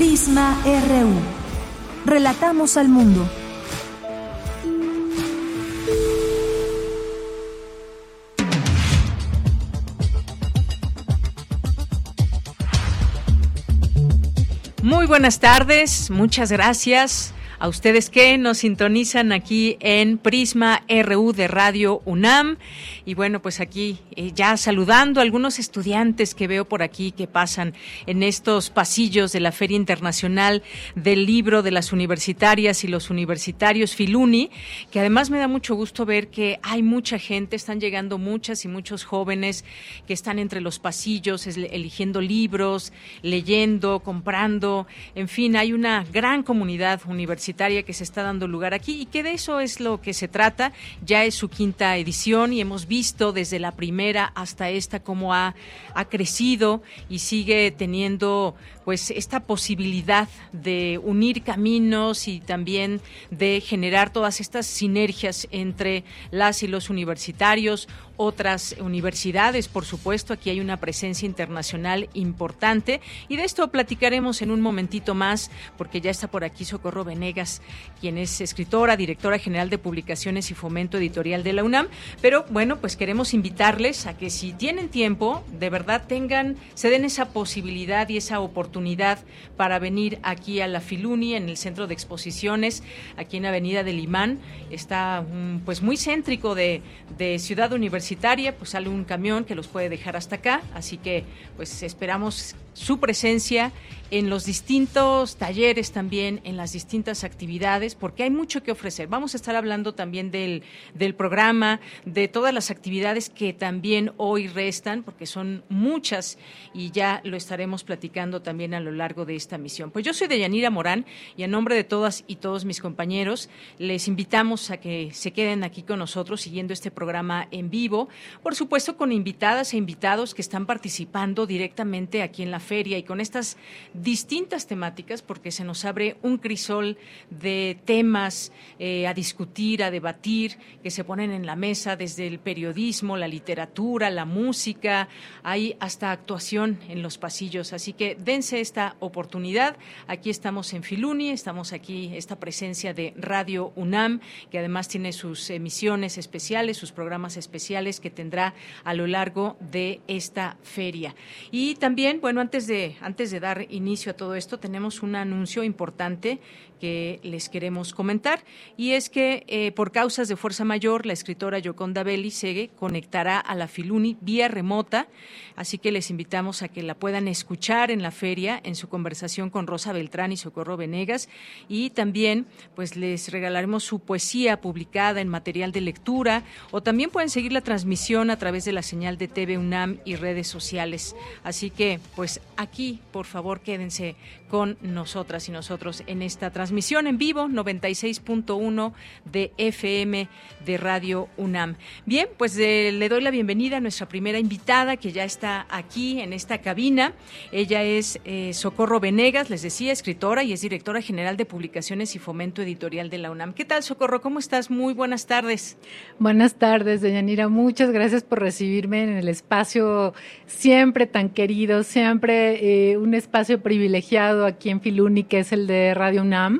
Prisma RU. Relatamos al mundo. Muy buenas tardes, muchas gracias a ustedes que nos sintonizan aquí en Prisma RU de Radio UNAM. Y bueno, pues aquí eh, ya saludando a algunos estudiantes que veo por aquí que pasan en estos pasillos de la Feria Internacional del Libro de las Universitarias y los Universitarios Filuni, que además me da mucho gusto ver que hay mucha gente, están llegando muchas y muchos jóvenes que están entre los pasillos eligiendo libros, leyendo, comprando, en fin, hay una gran comunidad universitaria que se está dando lugar aquí y que de eso es lo que se trata. Ya es su quinta edición y hemos visto desde la primera hasta esta cómo ha, ha crecido y sigue teniendo pues esta posibilidad de unir caminos y también de generar todas estas sinergias entre las y los universitarios, otras universidades, por supuesto, aquí hay una presencia internacional importante y de esto platicaremos en un momentito más porque ya está por aquí Socorro Venegas, quien es escritora, directora general de publicaciones y fomento editorial de la UNAM, pero bueno, pues queremos invitarles a que si tienen tiempo, de verdad tengan, se den esa posibilidad y esa oportunidad para venir aquí a la Filuni, en el centro de exposiciones, aquí en Avenida del Imán. Está mm, pues muy céntrico de, de Ciudad Universitaria, pues sale un camión que los puede dejar hasta acá, así que pues esperamos su presencia en los distintos talleres también, en las distintas actividades, porque hay mucho que ofrecer. Vamos a estar hablando también del, del programa, de todas las actividades que también hoy restan, porque son muchas y ya lo estaremos platicando también a lo largo de esta misión. Pues yo soy Deyanira Morán y en nombre de todas y todos mis compañeros les invitamos a que se queden aquí con nosotros siguiendo este programa en vivo, por supuesto con invitadas e invitados que están participando directamente aquí en la feria y con estas distintas temáticas porque se nos abre un crisol de temas eh, a discutir, a debatir, que se ponen en la mesa desde el periodismo, la literatura, la música, hay hasta actuación en los pasillos. Así que dense esta oportunidad. Aquí estamos en Filuni, estamos aquí, esta presencia de Radio UNAM, que además tiene sus emisiones especiales, sus programas especiales que tendrá a lo largo de esta feria. Y también, bueno, antes de, antes de dar inicio a todo esto, tenemos un anuncio importante que les queremos comentar y es que eh, por causas de fuerza mayor la escritora Yoconda Belli se conectará a la Filuni vía remota, así que les invitamos a que la puedan escuchar en la feria en su conversación con Rosa Beltrán y Socorro Venegas y también pues les regalaremos su poesía publicada en material de lectura o también pueden seguir la transmisión a través de la señal de TV UNAM y redes sociales. Así que pues aquí por favor quédense con nosotras y nosotros en esta transmisión en vivo 96.1 de FM de Radio UNAM. Bien, pues eh, le doy la bienvenida a nuestra primera invitada que ya está aquí en esta cabina. Ella es eh, Socorro Venegas, les decía, escritora y es directora general de publicaciones y fomento editorial de la UNAM. ¿Qué tal, Socorro? ¿Cómo estás? Muy buenas tardes. Buenas tardes, doña Nira. Muchas gracias por recibirme en el espacio siempre tan querido, siempre eh, un espacio privilegiado aquí en Filuni, que es el de Radio UNAM.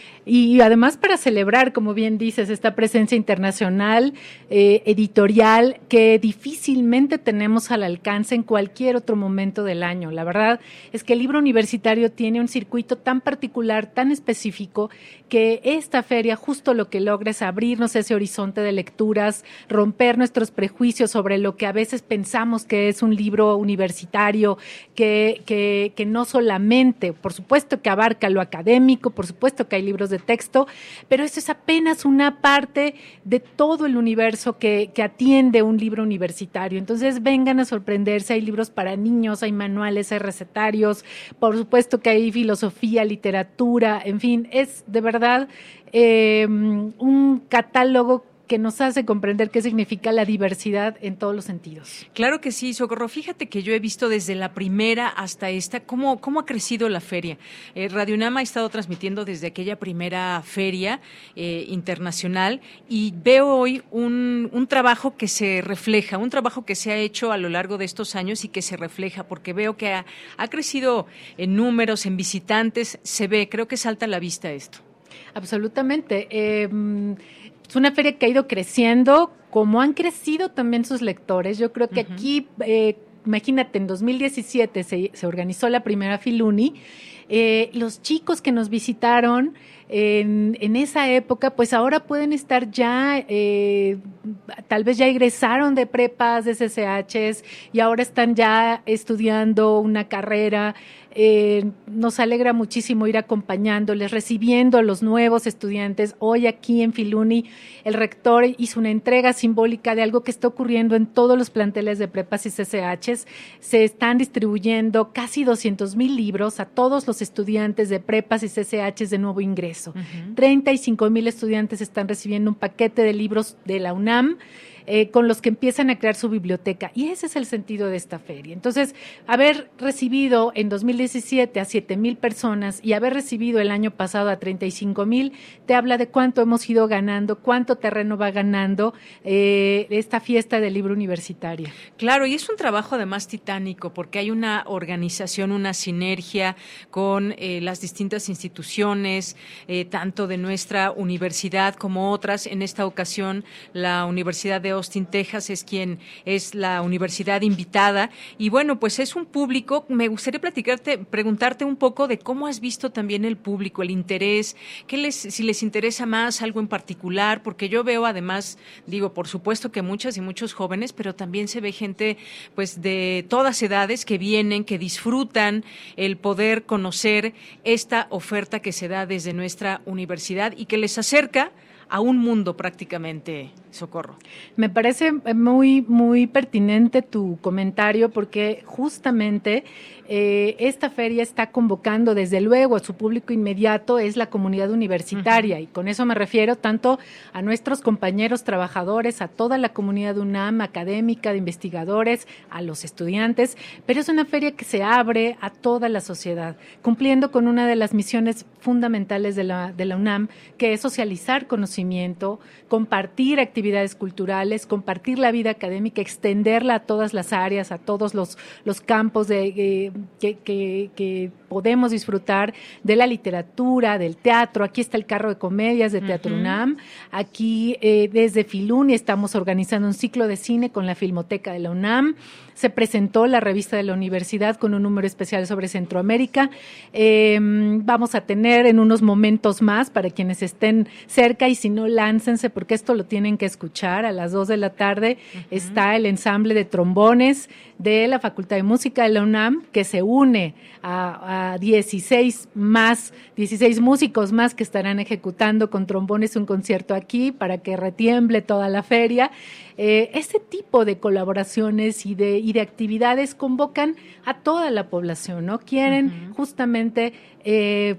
Y además para celebrar, como bien dices, esta presencia internacional, eh, editorial, que difícilmente tenemos al alcance en cualquier otro momento del año. La verdad es que el libro universitario tiene un circuito tan particular, tan específico, que esta feria justo lo que logra es abrirnos ese horizonte de lecturas, romper nuestros prejuicios sobre lo que a veces pensamos que es un libro universitario, que, que, que no solamente, por supuesto que abarca lo académico, por supuesto que hay libros de texto, pero eso es apenas una parte de todo el universo que, atiende un libro universitario. Entonces vengan a sorprenderse, hay libros para niños, hay manuales, hay recetarios, por supuesto que hay filosofía, literatura, en fin, es de verdad eh, un catálogo que nos hace comprender qué significa la diversidad en todos los sentidos. Claro que sí, Socorro. Fíjate que yo he visto desde la primera hasta esta cómo, cómo ha crecido la feria. Eh, Radio Nama ha estado transmitiendo desde aquella primera feria eh, internacional y veo hoy un, un trabajo que se refleja, un trabajo que se ha hecho a lo largo de estos años y que se refleja, porque veo que ha, ha crecido en números, en visitantes, se ve, creo que salta a la vista esto. Absolutamente. Eh, es una feria que ha ido creciendo, como han crecido también sus lectores. Yo creo que aquí, eh, imagínate, en 2017 se, se, organizó la primera Filuni. Eh, los chicos que nos visitaron en, en, esa época, pues ahora pueden estar ya, eh, tal vez ya egresaron de prepas, de CCHs y ahora están ya estudiando una carrera eh, nos alegra muchísimo ir acompañándoles, recibiendo a los nuevos estudiantes. Hoy aquí en Filuni, el rector hizo una entrega simbólica de algo que está ocurriendo en todos los planteles de prepas y CCHs. Se están distribuyendo casi 200 mil libros a todos los estudiantes de prepas y CCHs de nuevo ingreso. Uh -huh. 35 mil estudiantes están recibiendo un paquete de libros de la UNAM eh, con los que empiezan a crear su biblioteca. Y ese es el sentido de esta feria. Entonces, haber recibido en 2017 a 7 mil personas y haber recibido el año pasado a 35 mil, te habla de cuánto hemos ido ganando, cuánto terreno va ganando eh, esta fiesta del libro universitaria. Claro, y es un trabajo además titánico, porque hay una organización, una sinergia con eh, las distintas instituciones, tanto de nuestra universidad como otras. En esta ocasión, la Universidad de Austin, Texas, es quien es la universidad invitada. Y bueno, pues es un público. Me gustaría platicarte, preguntarte un poco de cómo has visto también el público, el interés, qué les, si les interesa más algo en particular, porque yo veo además, digo, por supuesto que muchas y muchos jóvenes, pero también se ve gente, pues, de todas edades que vienen, que disfrutan el poder conocer esta oferta que se da desde nuestra universidad y que les acerca a un mundo prácticamente, Socorro. Me parece muy, muy pertinente tu comentario porque justamente eh, esta feria está convocando desde luego a su público inmediato, es la comunidad universitaria, uh -huh. y con eso me refiero tanto a nuestros compañeros trabajadores, a toda la comunidad UNAM, académica, de investigadores, a los estudiantes, pero es una feria que se abre a toda la sociedad, cumpliendo con una de las misiones fundamentales de la, de la UNAM, que es socializar conocimiento, compartir actividades culturales, compartir la vida académica, extenderla a todas las áreas, a todos los, los campos de... Eh, que, que, que, podemos disfrutar de la literatura, del teatro. Aquí está el carro de comedias de Teatro uh -huh. UNAM. Aquí eh, desde Filuni estamos organizando un ciclo de cine con la Filmoteca de la UNAM. Se presentó la revista de la universidad con un número especial sobre Centroamérica. Eh, vamos a tener en unos momentos más para quienes estén cerca y si no, láncense porque esto lo tienen que escuchar. A las dos de la tarde uh -huh. está el ensamble de trombones de la Facultad de Música de la UNAM que se une a, a 16 más, 16 músicos más que estarán ejecutando con trombones un concierto aquí para que retiemble toda la feria. Eh, este tipo de colaboraciones y de, y de actividades convocan a toda la población, ¿no? Quieren uh -huh. justamente eh,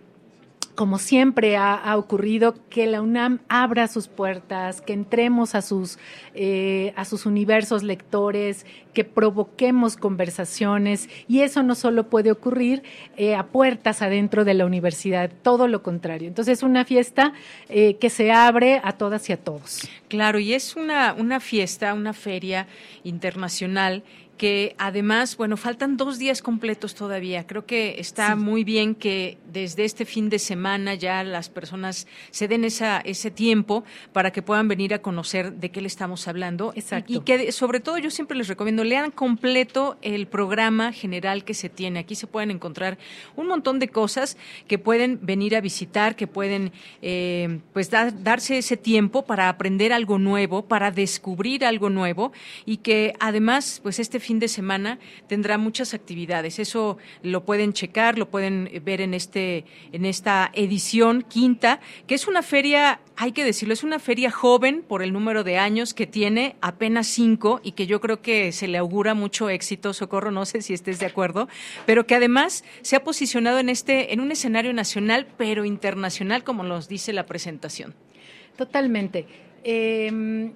como siempre ha, ocurrido, que la UNAM abra sus puertas, que entremos a sus, eh, a sus universos lectores, que provoquemos conversaciones y eso no solo puede ocurrir eh, a puertas adentro de la universidad, todo lo contrario. Entonces es una fiesta eh, que se abre a todas y a todos. Claro, y es una, una fiesta, una feria internacional que además, bueno, faltan dos días completos todavía. Creo que está sí. muy bien que desde este fin de semana ya las personas se den esa, ese tiempo para que puedan venir a conocer de qué le estamos hablando. Exacto. Y que sobre todo yo siempre les recomiendo, lean completo el programa general que se tiene. Aquí se pueden encontrar un montón de cosas que pueden venir a visitar, que pueden eh, pues dar, darse ese tiempo para aprender algo nuevo, para descubrir algo nuevo y que además, pues este fin fin de semana tendrá muchas actividades. Eso lo pueden checar, lo pueden ver en este en esta edición quinta, que es una feria, hay que decirlo, es una feria joven por el número de años que tiene, apenas cinco y que yo creo que se le augura mucho éxito, Socorro, no sé si estés de acuerdo, pero que además se ha posicionado en este en un escenario nacional pero internacional como nos dice la presentación. Totalmente. Em,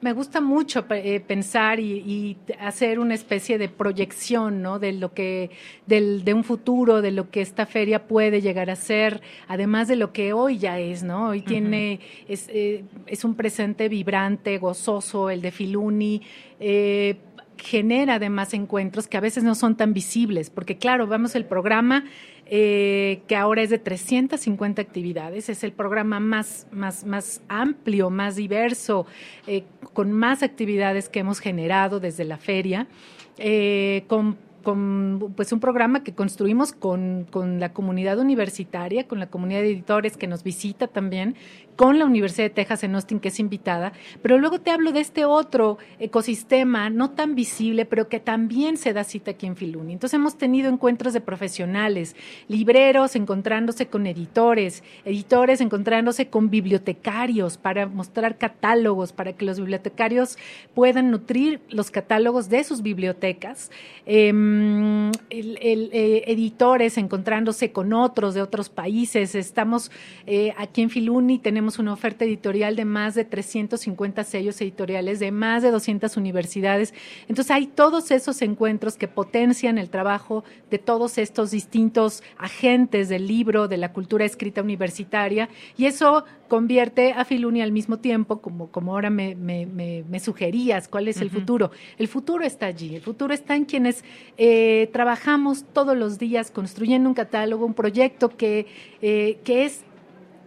me gusta mucho eh, pensar y, hacer una especie de proyección, ¿no? De lo que, del, de un futuro, de lo que esta feria puede llegar a ser, además de lo que hoy ya es, ¿no? Hoy tiene, es, eh, es, un presente vibrante, gozoso, el de Filuni. Eh, genera además encuentros que a veces no son tan visibles, porque claro, vamos el programa eh, que ahora es de 350 actividades. Es el programa más, más, más amplio, más diverso, eh, con más actividades que hemos generado desde la feria, eh, con con pues un programa que construimos con, con, la comunidad universitaria, con la comunidad de editores que nos visita también, con la Universidad de Texas en Austin, que es invitada, pero luego te hablo de este otro ecosistema no tan visible, pero que también se da cita aquí en Filuni. Entonces hemos tenido encuentros de profesionales, libreros encontrándose con editores, editores encontrándose con bibliotecarios para mostrar catálogos, para que los bibliotecarios puedan nutrir los catálogos de sus bibliotecas. Em, eh, editores encontrándose con otros de otros países. Estamos eh, aquí en Filuni, tenemos una oferta editorial de más de 350 sellos editoriales de más de 200 universidades. Entonces hay todos esos encuentros que potencian el trabajo de todos estos distintos agentes del libro, de la cultura escrita universitaria, y eso convierte a Filuni al mismo tiempo, como, como ahora me, sugerías, cuál es el futuro. El futuro está allí, el futuro está en quienes eh, trabajamos todos los días construyendo un catálogo, un proyecto que, eh, que es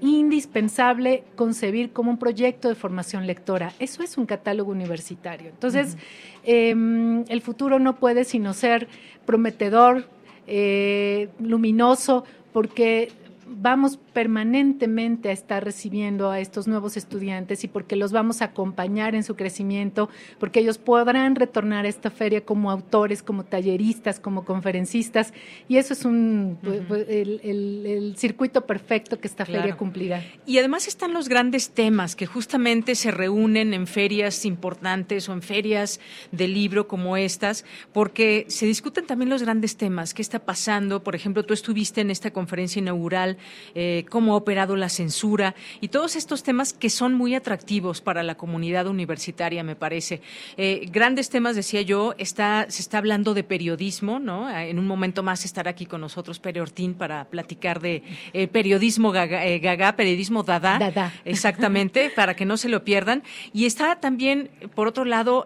indispensable concebir como un proyecto de formación lectora. Eso es un catálogo universitario. Entonces, em, el futuro no puede sino ser prometedor, eh, luminoso, porque vamos permanentemente a estar recibiendo a estos nuevos estudiantes y porque los vamos a acompañar en su crecimiento, porque ellos podrán retornar a esta feria como autores, como talleristas, como conferencistas, y eso es un, pues, pues, el, circuito perfecto que esta feria cumplirá. Y además están los grandes temas que justamente se reúnen en ferias importantes o en ferias de libro como estas, porque se discuten también los grandes temas, qué está pasando, por ejemplo, tú estuviste en esta conferencia inaugural, eh, cómo ha operado la censura y todos estos temas que son muy atractivos para la comunidad universitaria, me parece. Eh, grandes temas, decía yo, está, se está hablando de periodismo, ¿no? En un momento más estará aquí con nosotros Pere Ortín para platicar de eh, periodismo gaga, eh, periodismo dada. Dada. Exactamente, para que no se lo pierdan. Y está también, por otro lado,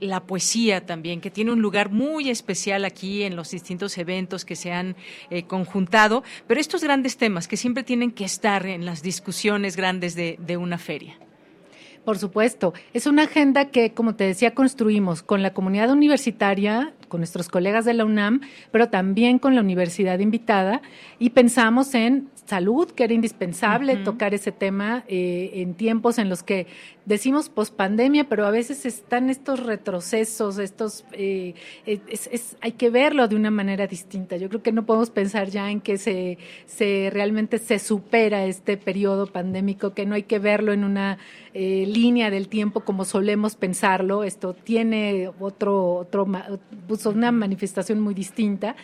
la poesía también, que tiene un lugar muy especial aquí en los distintos eventos que se han conjuntado. Pero estos grandes temas que siempre tienen que estar en las discusiones grandes de, de una feria. Por supuesto, es una agenda que, como te decía, construimos con la comunidad universitaria, con nuestros colegas de la UNAM, pero también con la universidad invitada, y pensamos en salud, que era indispensable tocar ese tema eh, en tiempos en los que decimos pospandemia, pero a veces están estos retrocesos, estos eh, es, hay que verlo de una manera distinta. Yo creo que no podemos pensar ya en que se, se realmente se supera este periodo pandémico, que no hay que verlo en una eh, línea del tiempo como solemos pensarlo. Esto tiene otro, otro, pues una manifestación muy distinta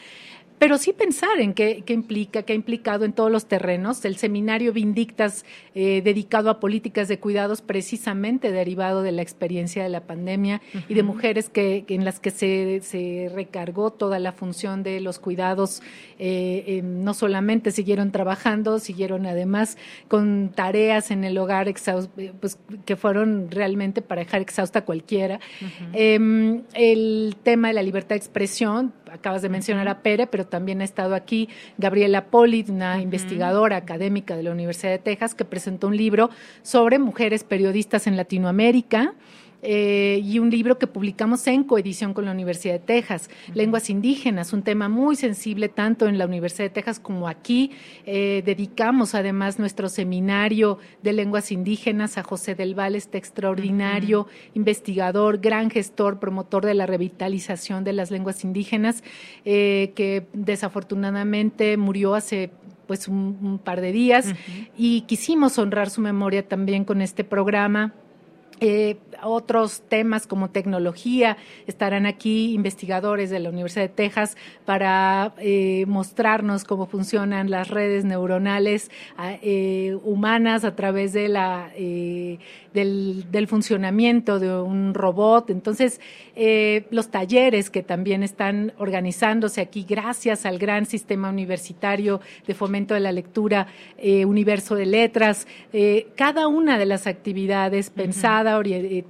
pero sí pensar en qué, implica, qué ha implicado en todos los terrenos. El seminario Vindictas, eh, dedicado a políticas de cuidados, precisamente derivado de la experiencia de la pandemia y de mujeres que, en las que se, recargó toda la función de los cuidados, eh, no solamente siguieron trabajando, siguieron además con tareas en el hogar eh, pues, que fueron realmente para dejar exhausta a cualquiera. Em, el tema de la libertad de expresión, acabas de mencionar a Pere, pero también ha estado aquí Gabriela Poli, una investigadora académica de la Universidad de Texas, que presentó un libro sobre mujeres periodistas en Latinoamérica. Eh, y un libro que publicamos en coedición con la Universidad de Texas, Lenguas Indígenas, un tema muy sensible tanto en la Universidad de Texas como aquí. Eh, dedicamos además nuestro seminario de lenguas indígenas a José del Valle, este extraordinario investigador, gran gestor, promotor de la revitalización de las lenguas indígenas, eh, que desafortunadamente murió hace pues un, par de días. Y quisimos honrar su memoria también con este programa eh, otros temas como tecnología. Estarán aquí investigadores de la Universidad de Texas para eh, mostrarnos cómo funcionan las redes neuronales eh, humanas a través de la, del, del, funcionamiento de un robot. Entonces, los talleres que también están organizándose aquí gracias al gran sistema universitario de fomento de la lectura, Universo de Letras, cada una de las actividades pensadas eh,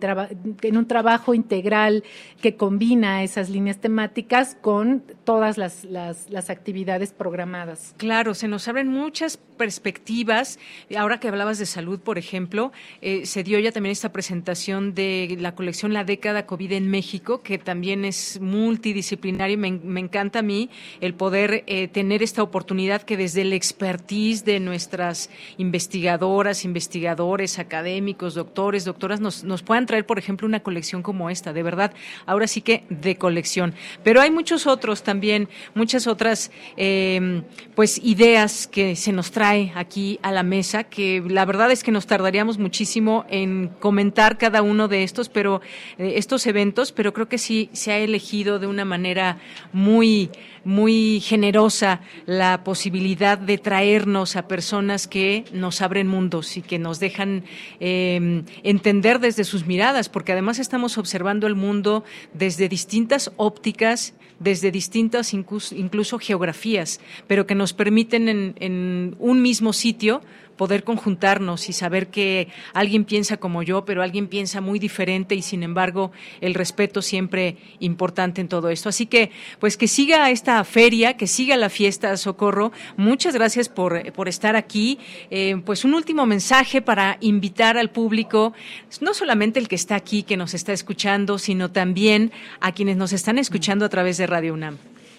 en un trabajo integral que combina esas líneas temáticas con todas las, las, actividades programadas. Claro, se nos abren muchas perspectivas. Ahora que hablabas de salud, por ejemplo, eh, se dio ya también esta presentación de la colección La década COVID en México, que también es multidisciplinaria. Me, me encanta a mí el poder eh, tener esta oportunidad que desde el expertise de nuestras investigadoras, investigadores, académicos, doctores, doctoras, nos nos, puedan traer, por ejemplo, una colección como esta, de verdad, ahora sí que de colección. Pero hay muchos otros también, muchas otras em, pues ideas que se nos trae aquí a la mesa, que la verdad es que nos tardaríamos muchísimo en comentar cada uno de estos, pero eh, estos eventos, pero creo que sí se ha elegido de una manera muy muy generosa la posibilidad de traernos a personas que nos abren mundos y que nos dejan em, entender desde sus miradas, porque además estamos observando el mundo desde distintas ópticas, desde distintas incluso, geografías, pero que nos permiten en un mismo sitio poder conjuntarnos y saber que alguien piensa como yo, pero alguien piensa muy diferente y sin embargo el respeto siempre importante en todo esto. Así que, pues que siga esta feria, que siga la fiesta Socorro. Muchas gracias por, por estar aquí. Eh, pues un último mensaje para invitar al público, no solamente el que está aquí, que nos está escuchando, sino también a quienes nos están escuchando a través de Radio UNAM.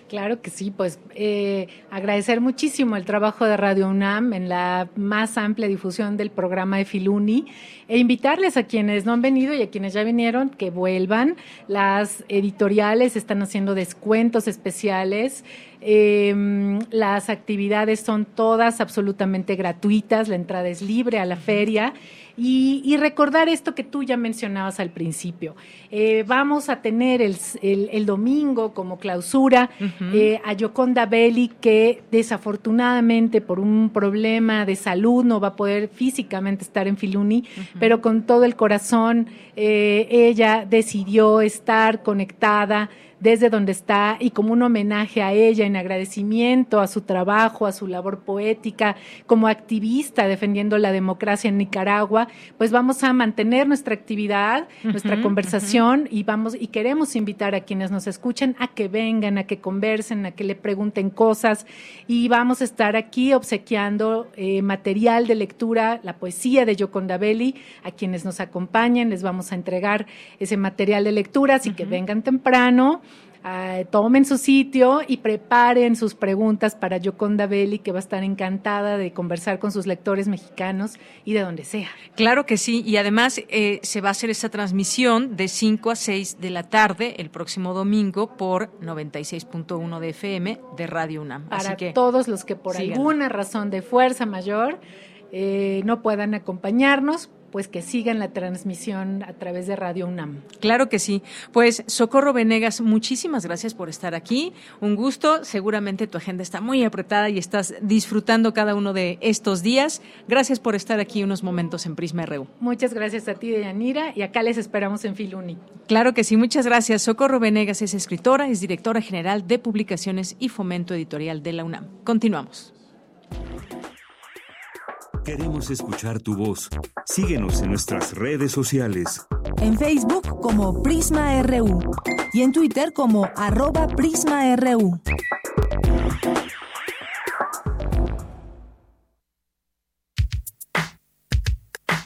Claro que sí, pues eh, agradecer muchísimo el trabajo de Radio UNAM en la más amplia difusión del programa de Filuni e invitarles a quienes no han venido y a quienes ya vinieron que vuelvan. Las editoriales están haciendo descuentos especiales. Em, las actividades son todas absolutamente gratuitas, la entrada es libre a la feria. Y, recordar esto que tú ya mencionabas al principio. Eh, vamos a tener el, domingo como clausura eh, a Yoconda Belli, que desafortunadamente por un problema de salud no va a poder físicamente estar en Filuni, pero con todo el corazón eh, ella decidió estar conectada desde donde está y como un homenaje a ella en agradecimiento a su trabajo, a su labor poética como activista defendiendo la democracia en Nicaragua, pues vamos a mantener nuestra actividad, nuestra conversación y vamos y queremos invitar a quienes nos escuchen a que vengan, a que conversen, a que le pregunten cosas y vamos a estar aquí obsequiando eh, material de lectura, la poesía de Yoconda Belli, a quienes nos acompañen les vamos a entregar ese material de lectura, así que vengan temprano. Ah, tomen su sitio y preparen sus preguntas para Yoconda Belli, que va a estar encantada de conversar con sus lectores mexicanos y de donde sea. Claro que sí, y además eh, se va a hacer esta transmisión de 5 a 6 de la tarde el próximo domingo por 96.1 de FM de Radio UNAM. Para todos los que por alguna razón de fuerza mayor eh, no puedan acompañarnos, pues que sigan la transmisión a través de Radio UNAM. Claro que sí. Pues Socorro Venegas, muchísimas gracias por estar aquí. Un gusto. Seguramente tu agenda está muy apretada y estás disfrutando cada uno de estos días. Gracias por estar aquí unos momentos en Prisma RU. Muchas gracias a ti, Deyanira, y acá les esperamos en Filuni. Claro que sí, muchas gracias. Socorro Venegas es escritora, es directora general de Publicaciones y Fomento Editorial de la UNAM. Continuamos. Queremos escuchar tu voz. Síguenos en nuestras redes sociales. En Facebook como Prisma RU y en Twitter como arroba PrismaRU.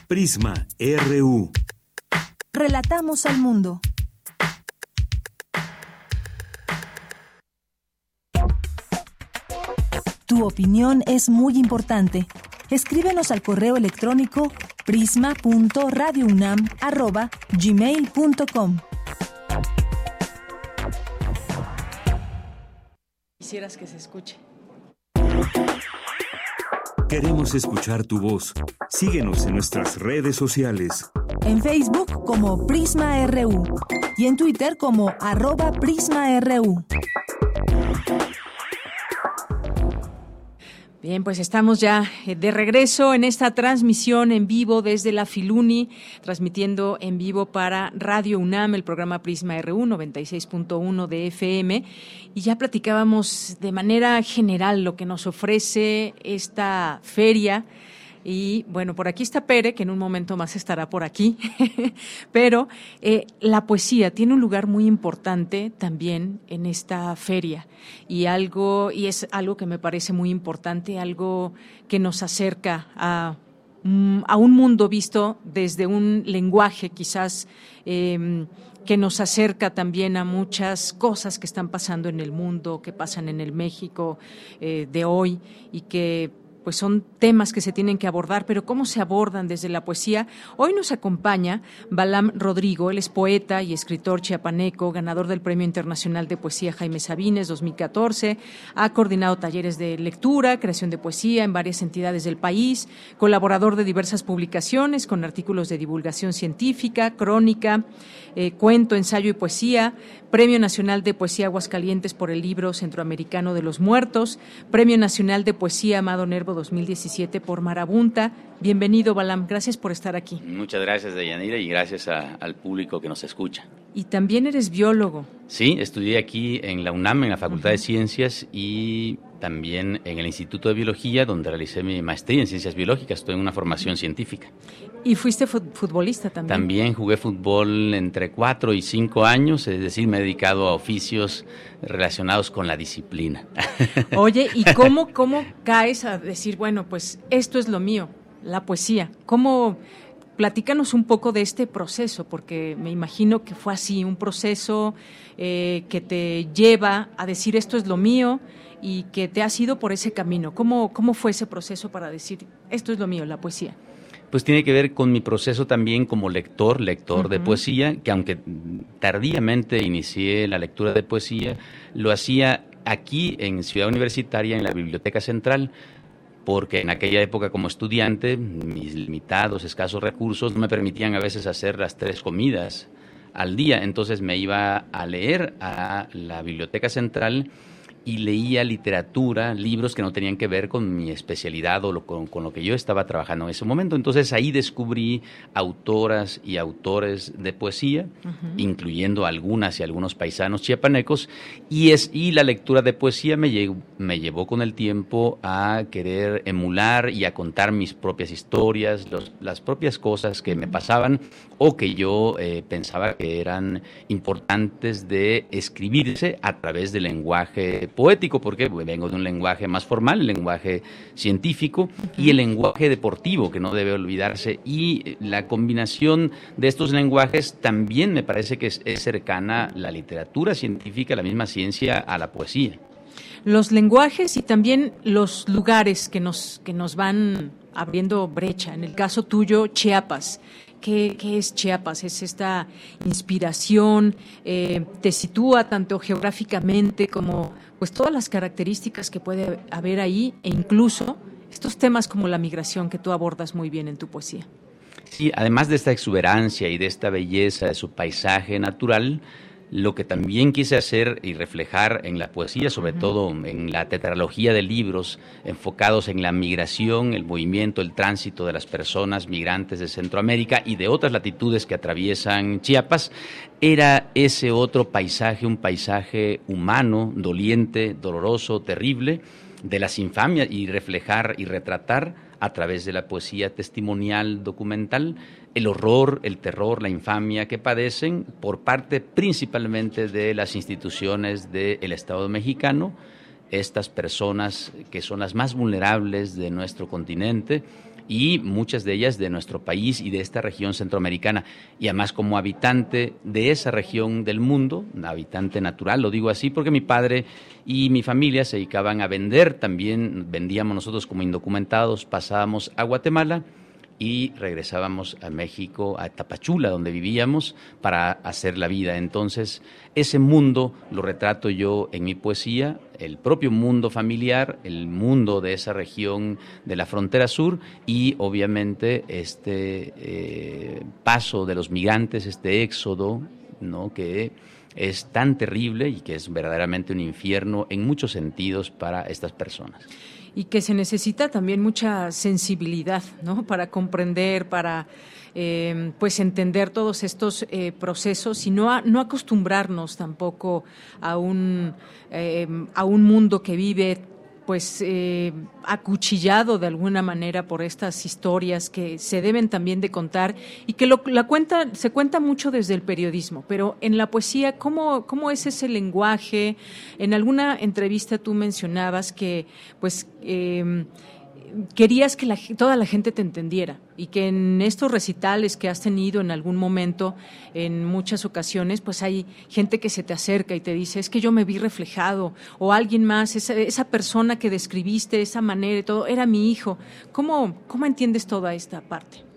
Prisma RU. relatamos al mundo. Tu opinión es muy importante. Escríbenos al correo electrónico prisma.radiounam@gmail.com. Quisieras que se escuche. Queremos escuchar tu voz. Síguenos en nuestras redes sociales. En Facebook como Prisma RU y en Twitter como arroba PrismaRU. Bien, pues estamos ya eh, de regreso en esta transmisión en vivo desde la Filuni, transmitiendo en vivo para Radio UNAM, el programa Prisma RU 96.1 de FM. Y ya platicábamos de manera general lo que nos ofrece esta feria y bueno, por aquí está Pere, que en un momento más estará por aquí. Pero eh, la poesía tiene un lugar muy importante también en esta feria. Y algo, y es algo que me parece muy importante, algo que nos acerca a mm, a un mundo visto desde un lenguaje quizás em, que nos acerca también a muchas cosas que están pasando en el mundo, que pasan en el México eh, de hoy y que pues son temas que se tienen que abordar, pero ¿cómo se abordan desde la poesía? Hoy nos acompaña Balam Rodrigo, él es poeta y escritor chiapaneco, ganador del Premio Internacional de Poesía Jaime Sabines 2014, ha coordinado talleres de lectura, creación de poesía en varias entidades del país, colaborador de diversas publicaciones con artículos de divulgación científica, crónica, eh, cuento, ensayo y poesía, Premio Nacional de Poesía Aguascalientes por el libro Centroamericano de los Muertos, Premio Nacional de Poesía Amado Nervo 2017 por Marabunta. Bienvenido, Balam. Gracias por estar aquí. Muchas gracias, Dayanira, y gracias al público que nos escucha. Y también eres biólogo. Sí, estudié aquí en la UNAM, en la Facultad de Ciencias, y también en el Instituto de Biología, donde realicé mi maestría en Ciencias Biológicas. Estoy en una formación científica. ¿Y fuiste futbolista también? También jugué fútbol entre cuatro y cinco años, es decir, me he dedicado a oficios relacionados con la disciplina. Oye, ¿y cómo, cómo caes a decir, bueno, pues esto es lo mío, la poesía? ¿Cómo platícanos un poco de este proceso, porque me imagino que fue así, un proceso eh, que te lleva a decir esto es lo mío y que te has ido por ese camino. ¿Cómo, ¿Cómo fue ese proceso para decir esto es lo mío, la poesía? Pues tiene que ver con mi proceso también como lector, lector de poesía, que aunque tardíamente inicié la lectura de poesía, lo hacía aquí en Ciudad Universitaria, en la Biblioteca Central, porque en aquella época como estudiante, mis limitados, escasos recursos no me permitían a veces hacer las tres comidas al día, entonces me iba a leer a la Biblioteca Central y leía literatura, libros que no tenían que ver con mi especialidad o con, lo que yo estaba trabajando en ese momento. Entonces ahí descubrí autoras y autores de poesía, incluyendo algunas y algunos paisanos chiapanecos, y, es, y la lectura de poesía me, me llevó con el tiempo a querer emular y a contar mis propias historias, las propias cosas que me pasaban o que yo eh, pensaba que eran importantes de escribirse a través del lenguaje poético, porque vengo de un lenguaje más formal, el lenguaje científico y el lenguaje deportivo, que no debe olvidarse. Y la combinación de estos lenguajes también me parece que es, cercana la literatura científica, la misma ciencia, a la poesía. Los lenguajes y también los lugares que nos, que nos van abriendo brecha. En el caso tuyo, Chiapas. ¿Qué, es Chiapas? Es esta inspiración, eh, te sitúa tanto geográficamente como pues todas las características que puede haber ahí e incluso estos temas como la migración que tú abordas muy bien en tu poesía. Sí, además de esta exuberancia y de esta belleza de su paisaje natural, lo que también quise hacer y reflejar en la poesía, sobre todo en la tetralogía de libros enfocados en la migración, el movimiento, el tránsito de las personas migrantes de Centroamérica y de otras latitudes que atraviesan Chiapas, era ese otro paisaje, un paisaje humano, doliente, doloroso, terrible, de las infamias y reflejar y retratar a través de la poesía testimonial documental el horror, el terror, la infamia que padecen por parte principalmente de las instituciones del Estado mexicano, estas personas que son las más vulnerables de nuestro continente y muchas de ellas de nuestro país y de esta región centroamericana. Y además como habitante de esa región del mundo, habitante natural, lo digo así porque mi padre y mi familia se dedicaban a vender, también vendíamos nosotros como indocumentados, pasábamos a Guatemala y regresábamos a México, a Tapachula, donde vivíamos, para hacer la vida. Entonces, ese mundo lo retrato yo en mi poesía, el propio mundo familiar, el mundo de esa región de la frontera sur y obviamente este eh, paso de los migrantes, este éxodo, ¿no? que es tan terrible y que es verdaderamente un infierno en muchos sentidos para estas personas y que se necesita también mucha sensibilidad, ¿no? Para comprender, para eh, pues entender todos estos eh, procesos y no, no acostumbrarnos tampoco a un, eh, a un mundo que vive pues eh, acuchillado de alguna manera por estas historias que se deben también de contar y que lo, la cuenta se cuenta mucho desde el periodismo, pero en la poesía cómo cómo es ese lenguaje. En alguna entrevista tú mencionabas que pues eh, querías que toda la gente te entendiera y que en estos recitales que has tenido en algún momento, en muchas ocasiones, pues hay gente que se te acerca y te dice, es que yo me vi reflejado, o alguien más, esa, esa persona que describiste, esa manera y todo, era mi hijo. ¿Cómo, cómo entiendes toda esta parte?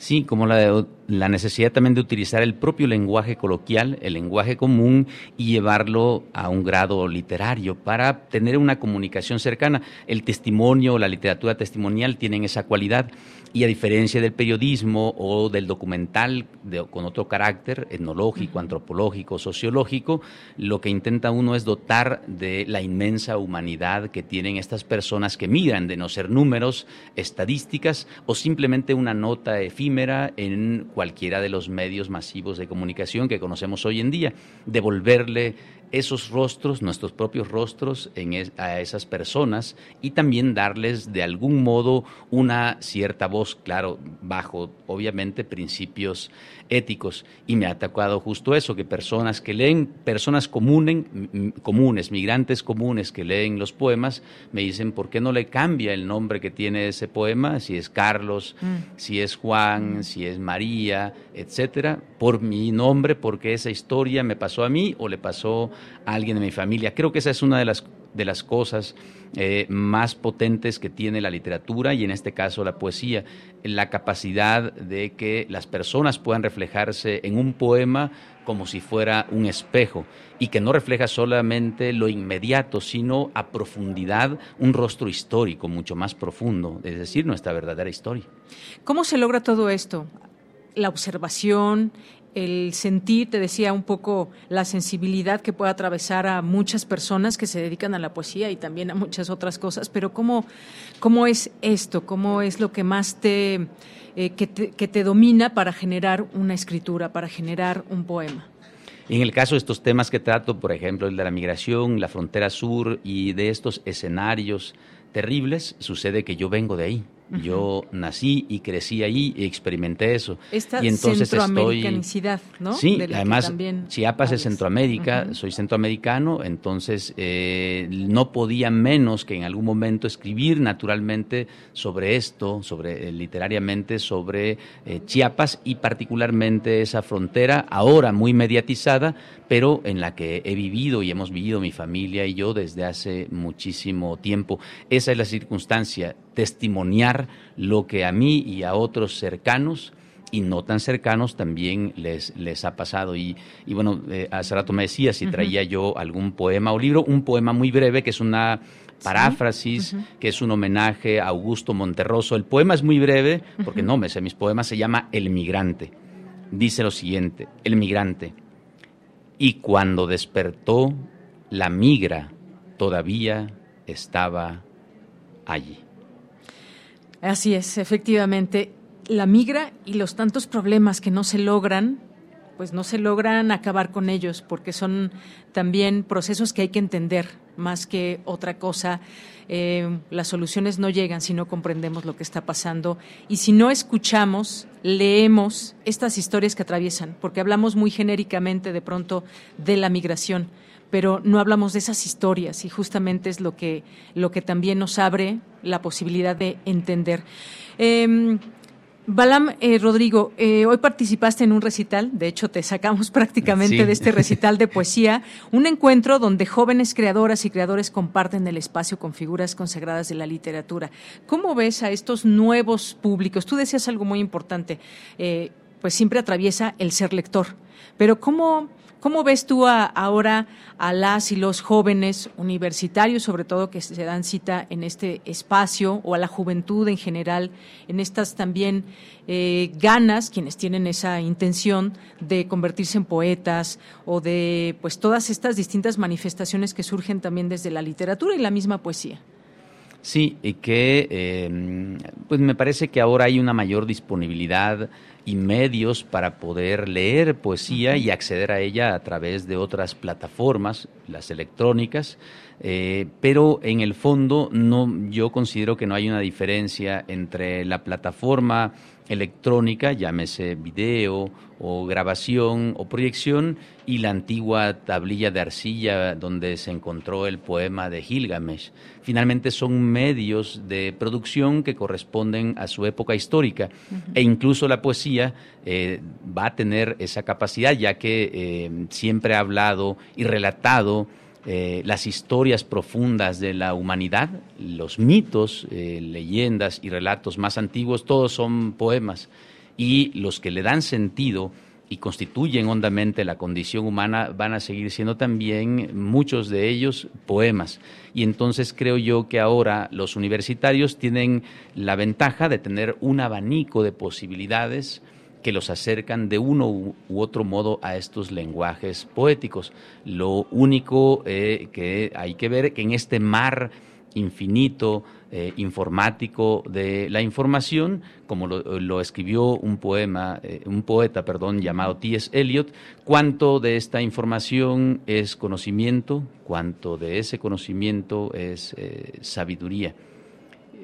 Sí, como la, la, necesidad también de utilizar el propio lenguaje coloquial, el lenguaje común y llevarlo a un grado literario para tener una comunicación cercana. El testimonio, la literatura testimonial tienen esa cualidad y a diferencia del periodismo o del documental con otro carácter etnológico, antropológico, sociológico, lo que intenta uno es dotar de la inmensa humanidad que tienen estas personas que migran, de no ser números, estadísticas o simplemente una nota efímera en cualquiera de los medios masivos de comunicación que conocemos hoy en día, devolverle esos rostros, nuestros propios rostros en a esas personas y también darles de algún modo una cierta voz, claro, bajo obviamente principios éticos. Y me ha atacado justo eso, que personas que leen, personas comunes, comunes, migrantes comunes que leen los poemas, me dicen, ¿por qué no le cambia el nombre que tiene ese poema? Si es Carlos, mm. si es Juan, mm. si es María, etcétera, por mi nombre, porque esa historia me pasó a mí o le pasó a alguien de mi familia. Creo que esa es una de las, de las cosas eh, más potentes que tiene la literatura y en este caso la poesía, la capacidad de que las personas puedan reflejarse en un poema como si fuera un espejo y que no refleja solamente lo inmediato, sino a profundidad un rostro histórico mucho más profundo, es decir, nuestra verdadera historia. ¿Cómo se logra todo esto? La observación, el sentir, te decía un poco la sensibilidad que puede atravesar a muchas personas que se dedican a la poesía y también a muchas otras cosas, pero ¿cómo, cómo es esto? ¿Cómo es lo que más te, eh, que te, que te domina para generar una escritura, para generar un poema? En el caso de estos temas que trato, por ejemplo, el de la migración, la frontera sur y de estos escenarios terribles, sucede que yo vengo de ahí. Yo nací y crecí ahí y experimenté eso. Esta y entonces centroamericanicidad, ¿no? Sí, además Chiapas es Centroamérica, soy centroamericano, entonces eh, no podía menos que en algún momento escribir naturalmente sobre esto, sobre eh, literariamente sobre eh, Chiapas y particularmente esa frontera ahora muy mediatizada, pero en la que he vivido y hemos vivido mi familia y yo desde hace muchísimo tiempo. Esa es la circunstancia testimoniar lo que a mí y a otros cercanos y no tan cercanos también les, les ha pasado. Y, y bueno, eh, hace rato me decía si traía yo algún poema o libro, un poema muy breve que es una paráfrasis, que es un homenaje a Augusto Monterroso. El poema es muy breve, porque no me sé mis poemas, se llama El migrante. Dice lo siguiente, El migrante. Y cuando despertó, la migra todavía estaba allí. Así es, efectivamente. La migra y los tantos problemas que no se logran, pues no se logran acabar con ellos, porque son también procesos que hay que entender más que otra cosa. Eh, las soluciones no llegan si no comprendemos lo que está pasando y si no escuchamos, leemos estas historias que atraviesan, porque hablamos muy genéricamente de pronto de la migración, pero no hablamos de esas historias y justamente es lo que, lo que también nos abre la posibilidad de entender. Em, Balam, eh, Rodrigo, eh, hoy participaste en un recital, de hecho te sacamos prácticamente de este recital de poesía, un encuentro donde jóvenes creadoras y creadores comparten el espacio con figuras consagradas de la literatura. ¿Cómo ves a estos nuevos públicos? Tú decías algo muy importante, eh, pues siempre atraviesa el ser lector, pero ¿cómo, ¿Cómo ves tú ahora a las y los jóvenes universitarios, sobre todo que se dan cita en este espacio, o a la juventud en general, en estas también eh, ganas, quienes tienen esa intención de convertirse en poetas o de pues todas estas distintas manifestaciones que surgen también desde la literatura y la misma poesía? Sí, y que em, pues me parece que ahora hay una mayor disponibilidad y medios para poder leer poesía y acceder a ella a través de otras plataformas, las electrónicas, eh, pero en el fondo no, yo considero que no hay una diferencia entre la plataforma electrónica, llámese video o grabación o proyección, y la antigua tablilla de arcilla donde se encontró el poema de Gilgamesh. Finalmente son medios de producción que corresponden a su época histórica e incluso la poesía eh, va a tener esa capacidad ya que eh, siempre ha hablado y relatado eh, las historias profundas de la humanidad, los mitos, eh, leyendas y relatos más antiguos, todos son poemas. Y los que le dan sentido y constituyen hondamente la condición humana van a seguir siendo también muchos de ellos poemas. Y entonces creo yo que ahora los universitarios tienen la ventaja de tener un abanico de posibilidades que los acercan de uno u, otro modo a estos lenguajes poéticos. Lo único eh, que hay que ver que en este mar infinito eh, informático de la información, como lo, escribió un poema, eh, un poeta, perdón, llamado T.S. Eliot, cuánto de esta información es conocimiento, cuánto de ese conocimiento es sabiduría.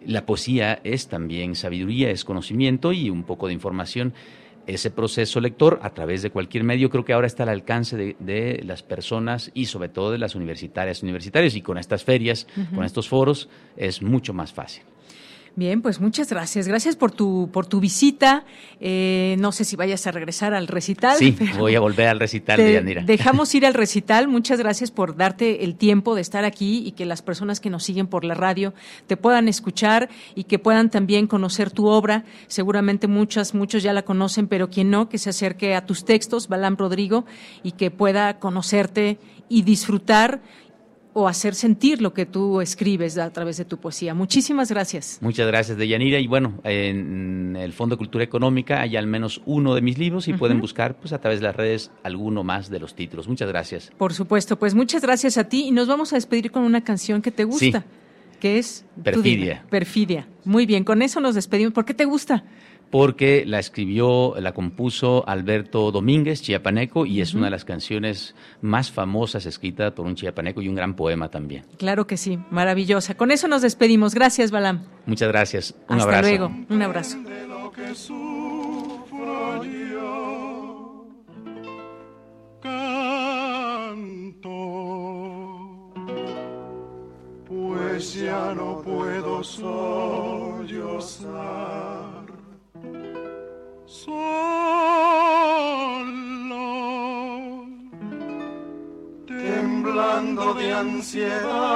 La poesía es también sabiduría, es conocimiento y un poco de información ese proceso lector a través de cualquier medio. Creo que ahora está al alcance de, las personas y sobre todo de las universitarias. Universitarios y con estas ferias, con estos foros es mucho más fácil. Bien, pues muchas gracias. Gracias por tu, por tu visita. Eh, no sé si vayas a regresar al recital. Sí, voy a volver al recital de Yanira. Dejamos ir al recital. Muchas gracias por darte el tiempo de estar aquí y que las personas que nos siguen por la radio te puedan escuchar y que puedan también conocer tu obra. Seguramente muchas, muchos ya la conocen, pero quien no, que se acerque a tus textos, Balam Rodrigo, y que pueda conocerte y disfrutar o hacer sentir lo que tú escribes a través de tu poesía. Muchísimas gracias. Muchas gracias, Deyanira. Y bueno, en el Fondo de Cultura Económica hay al menos uno de mis libros y pueden buscar pues a través de las redes alguno más de los títulos. Muchas gracias. Por supuesto, pues muchas gracias a ti y nos vamos a despedir con una canción que te gusta. Que es Perfidia. Perfidia. Muy bien, con eso nos despedimos. ¿Por qué te gusta? Porque la escribió, la compuso Alberto Domínguez, chiapaneco, y es una de las canciones más famosas escritas por un chiapaneco y un gran poema también. Claro que sí, maravillosa. Con eso nos despedimos. Gracias, Balam. Muchas gracias. Un Hasta luego. Un abrazo. pues ya no puedo sollozar ansiedad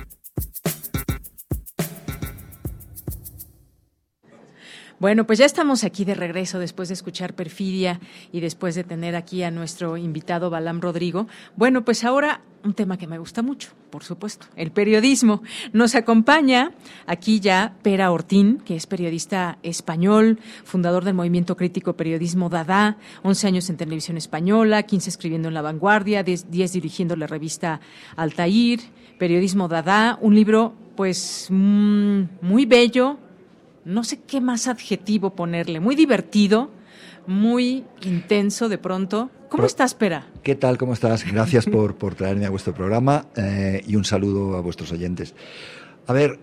Bueno, pues ya estamos aquí de regreso después de escuchar Perfidia y después de tener aquí a nuestro invitado Balam Rodrigo. Bueno, pues ahora un tema que me gusta mucho, por supuesto, el periodismo. Nos acompaña aquí ya Pera Ortín, que es periodista español, fundador del movimiento crítico Periodismo Dada, 11 años en televisión española, 15 escribiendo en La Vanguardia, 10, 10 dirigiendo la revista Altair, Periodismo Dada, un libro pues mm, muy bello, no sé qué más adjetivo ponerle, muy divertido, muy intenso de pronto. ¿Cómo Pro- estás, Pera? ¿Qué tal? ¿Cómo estás? Gracias por, por traerme a vuestro programa eh, y un saludo a vuestros oyentes. A ver,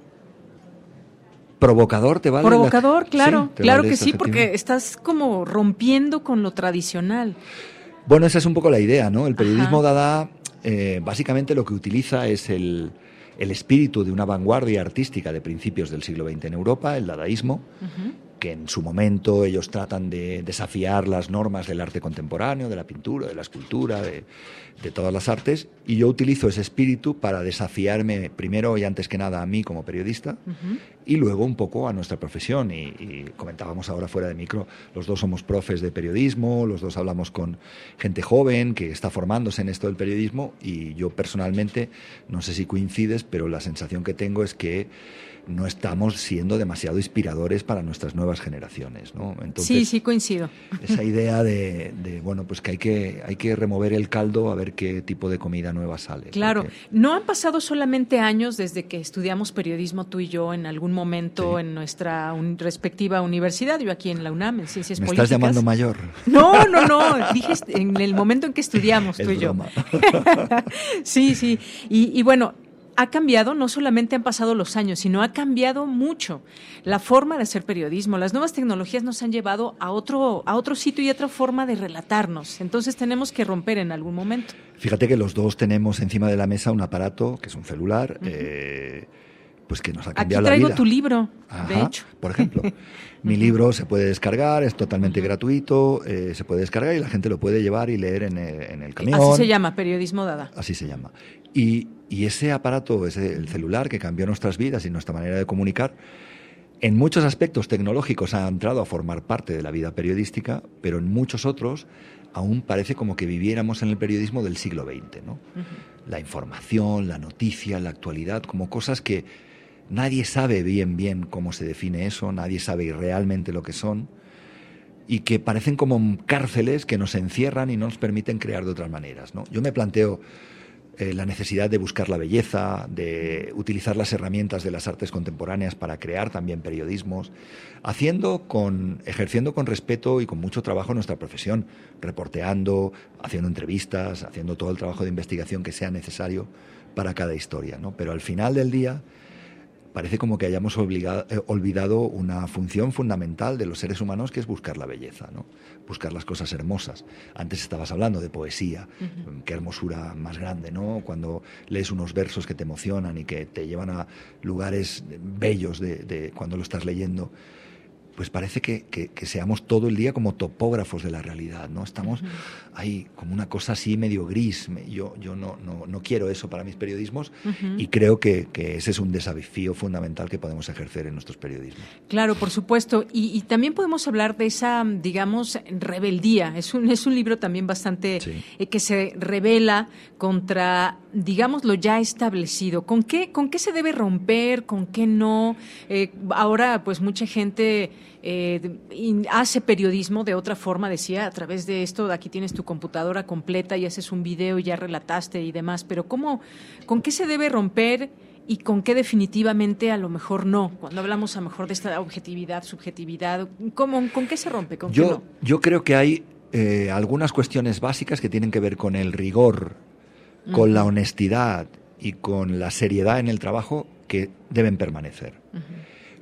¿provocador te vale? la- Provocador, claro, ¿Sí? ¿Te claro vale que este sí, adjetivo? porque estás como rompiendo con lo tradicional. Bueno, esa es un poco la idea, ¿no? El periodismo Ajá. dada eh, básicamente lo que utiliza es el, el espíritu de una vanguardia artística de principios del siglo XX en Europa, el dadaísmo, que en su momento ellos tratan de desafiar las normas del arte contemporáneo, de la pintura, de la escultura, de, de todas las artes, y yo utilizo ese espíritu para desafiarme primero y antes que nada a mí como periodista, y luego un poco a nuestra profesión. Y, y comentábamos ahora fuera de micro, los dos somos profes de periodismo, los dos hablamos con gente joven que está formándose en esto del periodismo, y yo personalmente, no sé si coincides, pero la sensación que tengo es que no estamos siendo demasiado inspiradores para nuestras nuevas generaciones, ¿no? Entonces, sí, sí, coincido. esa idea de, de, bueno, pues que hay que hay que remover el caldo a ver qué tipo de comida nueva sale. Claro, porque- no han pasado solamente años desde que estudiamos periodismo tú y yo en algún momento Sí. en nuestra un- respectiva universidad, yo aquí en la UNAM, en Ciencias Me Políticas. estás llamando mayor. No, no, no, dije est- en el momento en que estudiamos Es tú y yo. Sí, sí. Y, y bueno, ha cambiado, no solamente han pasado los años, sino ha cambiado mucho la forma de hacer periodismo. Las nuevas tecnologías nos han llevado a otro, a otro sitio y otra forma de relatarnos. Entonces tenemos que romper en algún momento. Fíjate que los dos tenemos encima de la mesa un aparato que es un celular, eh, pues que nos ha Aquí cambiado la traigo vida. tu libro, de Ajá, hecho. Por ejemplo, mi libro se puede descargar, es totalmente gratuito, eh, se puede descargar y la gente lo puede llevar y leer en el, en el camión. Así se llama, periodismo dada. Así se llama. Y, y ese aparato, ese, el celular que cambió nuestras vidas y nuestra manera de comunicar, en muchos aspectos tecnológicos ha entrado a formar parte de la vida periodística, pero en muchos otros aún parece como que viviéramos en el periodismo del siglo XX. ¿no? La información, la noticia, la actualidad, como cosas que nadie sabe bien bien cómo se define eso, nadie sabe realmente lo que son y que parecen como cárceles que nos encierran y no nos permiten crear de otras maneras. ¿no? Yo me planteo eh, la necesidad de buscar la belleza, de utilizar las herramientas de las artes contemporáneas para crear también periodismos, haciendo con, ejerciendo con respeto y con mucho trabajo nuestra profesión, reporteando, haciendo entrevistas, haciendo todo el trabajo de investigación que sea necesario para cada historia. ¿no? Pero al final del día parece como que hayamos obligado- eh, olvidado una función fundamental de los seres humanos que es buscar la belleza, ¿no? buscar las cosas hermosas. Antes estabas hablando de poesía, qué hermosura más grande, ¿no? Cuando lees unos versos que te emocionan y que te llevan a lugares bellos de, de cuando lo estás leyendo. Pues parece que, que- que seamos todo el día como topógrafos de la realidad, ¿no? Estamos ahí como una cosa así medio gris. Yo, yo no, no, no quiero eso para mis periodismos y creo que, que ese es un desafío fundamental que podemos ejercer en nuestros periodismos. Claro, por supuesto. Y, y también podemos hablar de esa, digamos, rebeldía. Es un, es un libro también bastante Sí. eh, que se revela contra, digamos, lo ya establecido. ¿Con qué, con qué se debe romper? ¿Con qué no? Eh, ahora, pues mucha gente eh, hace periodismo de otra forma, decía, a través de esto, aquí tienes tu computadora completa y haces un video y ya relataste y demás, pero ¿cómo, con qué se debe romper? y con qué definitivamente a lo mejor no. Cuando hablamos a lo mejor de esta objetividad, subjetividad, ¿cómo, ¿con qué se rompe? ¿Con yo, yo creo que hay eh, algunas cuestiones básicas que tienen que ver con el rigor, con la honestidad y con la seriedad en el trabajo que deben permanecer.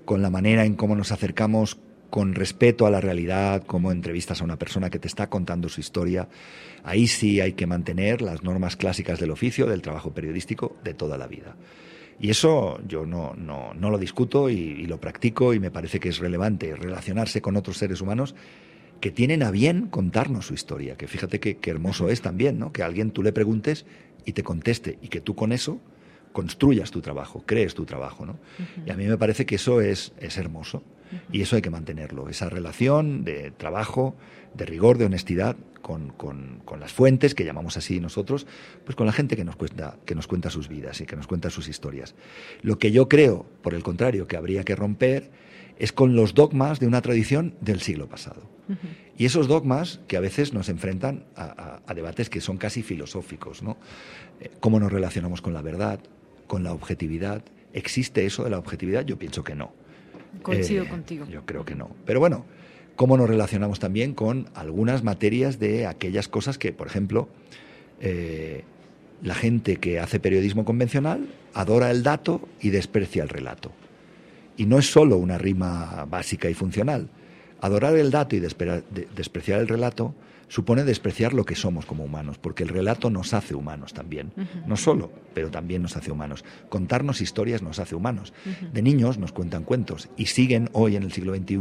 Con la manera en cómo nos acercamos con respeto a la realidad, como entrevistas a una persona que te está contando su historia, ahí sí hay que mantener las normas clásicas del oficio, del trabajo periodístico de toda la vida. Y eso yo no, no, no lo discuto y, lo practico y me parece que es relevante relacionarse con otros seres humanos que tienen a bien contarnos su historia, que fíjate qué hermoso es también, ¿no? Que a alguien tú le preguntes y te conteste y que tú con eso construyas tu trabajo, crees tu trabajo, ¿no? Y a mí me parece que eso es, es hermoso y eso hay que mantenerlo, esa relación de trabajo, de rigor, de honestidad con, con, las fuentes, que llamamos así nosotros, pues con la gente que nos, cuenta, que nos cuenta sus vidas y que nos cuenta sus historias. Lo que yo creo, por el contrario, que habría que romper es con los dogmas de una tradición del siglo pasado. Y esos dogmas que a veces nos enfrentan a, debates que son casi filosóficos, ¿no? Eh, ¿Cómo nos relacionamos con la verdad, con la objetividad? ¿Existe eso de la objetividad? Yo pienso que no. Coincido eh, contigo. Yo creo que no. Pero bueno, cómo nos relacionamos también con algunas materias de aquellas cosas que, por ejemplo, eh, la gente que hace periodismo convencional adora el dato y desprecia el relato. Y no es solo una rima básica y funcional. Adorar el dato y despreciar el relato supone despreciar lo que somos como humanos, porque el relato nos hace humanos también. No solo, pero también nos hace humanos. Contarnos historias nos hace humanos. De niños nos cuentan cuentos y siguen hoy en el siglo XXI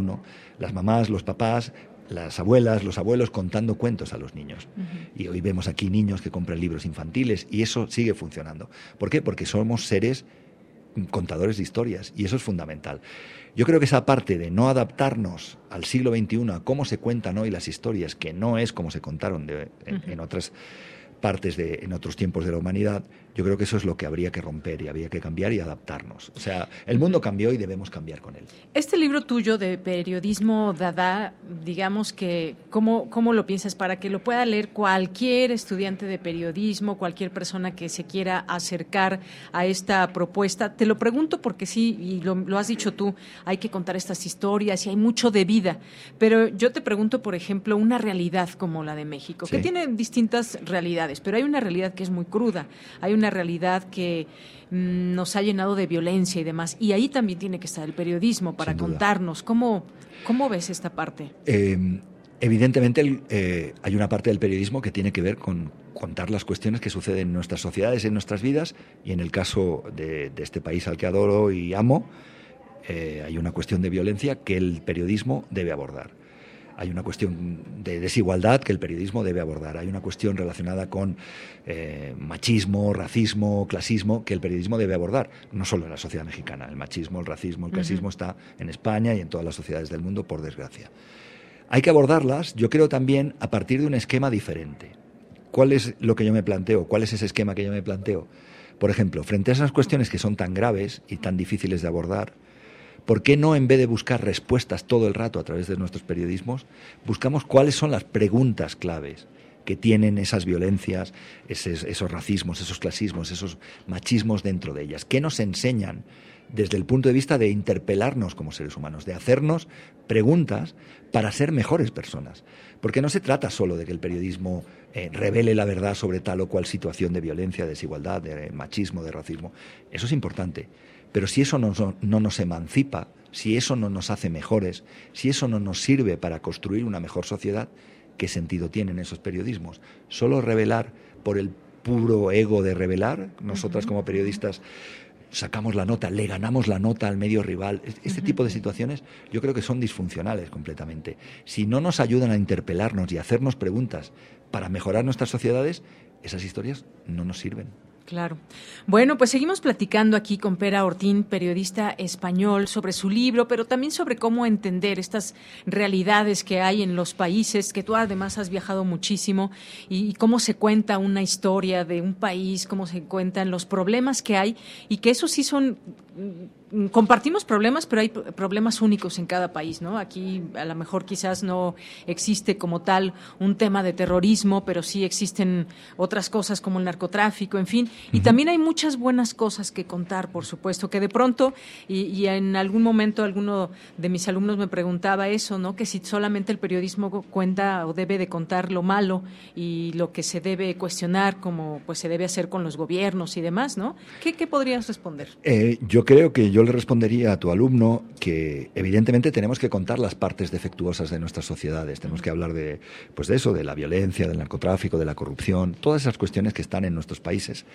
las mamás, los papás, las abuelas, los abuelos contando cuentos a los niños. Y hoy vemos aquí niños que compran libros infantiles y eso sigue funcionando. ¿Por qué? Porque somos seres contadores de historias y eso es fundamental. Yo creo que esa parte de no adaptarnos al siglo XXI a cómo se cuentan hoy las historias, que no es como se contaron en, otras partes de, en otros tiempos de la humanidad, yo creo que eso es lo que habría que romper y habría que cambiar y adaptarnos. O sea, el mundo cambió y debemos cambiar con él. Este libro tuyo de periodismo Dada, digamos que, ¿cómo, ¿cómo lo piensas? Para que lo pueda leer cualquier estudiante de periodismo, cualquier persona que se quiera acercar a esta propuesta. Te lo pregunto porque sí, y lo, has dicho tú, hay que contar estas historias y hay mucho de vida. Pero yo te pregunto, por ejemplo, una realidad como la de México, que tiene distintas realidades, pero hay una realidad que es muy cruda. Hay una realidad que mm, nos ha llenado de violencia y demás. Y ahí también tiene que estar el periodismo para contarnos. ¿Cómo, ¿Cómo ves esta parte? Em, evidentemente eh, hay una parte del periodismo que tiene que ver con contar las cuestiones que suceden en nuestras sociedades, en nuestras vidas, y en el caso de, este país al que adoro y amo, eh, hay una cuestión de violencia que el periodismo debe abordar hay una cuestión de desigualdad que el periodismo debe abordar, hay una cuestión relacionada con eh, machismo, racismo, clasismo que el periodismo debe abordar, no solo en la sociedad mexicana, el machismo, el racismo, el clasismo está en España y en todas las sociedades del mundo, por desgracia. Hay que abordarlas, yo creo también, a partir de un esquema diferente. ¿Cuál es lo que yo me planteo? ¿Cuál es ese esquema que yo me planteo? Por ejemplo, frente a esas cuestiones que son tan graves y tan difíciles de abordar, ¿Por qué no, en vez de buscar respuestas todo el rato a través de nuestros periodismos, buscamos cuáles son las preguntas claves que tienen esas violencias, esos, racismos, esos clasismos, esos machismos dentro de ellas? ¿Qué nos enseñan desde el punto de vista de interpelarnos como seres humanos, de hacernos preguntas para ser mejores personas? Porque no se trata solo de que el periodismo eh, revele la verdad sobre tal o cual situación de violencia, de desigualdad, de machismo, de racismo. Eso es importante pero si eso no, nos emancipa, si eso no nos hace mejores, si eso no nos sirve para construir una mejor sociedad, ¿qué sentido tienen esos periodismos? Solo revelar por el puro ego de revelar, nosotras como periodistas sacamos la nota, le ganamos la nota al medio rival. Este tipo de situaciones yo creo que son disfuncionales completamente. Si no nos ayudan a interpelarnos y a hacernos preguntas para mejorar nuestras sociedades, esas historias no nos sirven. Claro. Bueno, pues seguimos platicando aquí con Pera Ortín, periodista español, sobre su libro, pero también sobre cómo entender estas realidades que hay en los países, que tú además has viajado muchísimo, y, cómo se cuenta una historia de un país, cómo se cuentan los problemas que hay, y que eso sí son compartimos problemas, pero hay problemas únicos en cada país, ¿no? Aquí a lo mejor quizás no existe como tal un tema de terrorismo, pero sí existen otras cosas como el narcotráfico, en fin. Y también hay muchas buenas cosas que contar, por supuesto, que de pronto, y, y, en algún momento alguno de mis alumnos me preguntaba eso, ¿no? Que si solamente el periodismo cuenta o debe de contar lo malo y lo que se debe cuestionar, como pues se debe hacer con los gobiernos y demás, ¿no? ¿Qué, qué podrías responder? Eh, yo creo que yo le respondería a tu alumno que evidentemente tenemos que contar las partes defectuosas de nuestras sociedades. Tenemos que hablar de, pues de eso, de la violencia, del narcotráfico, de la corrupción, todas esas cuestiones que están en nuestros países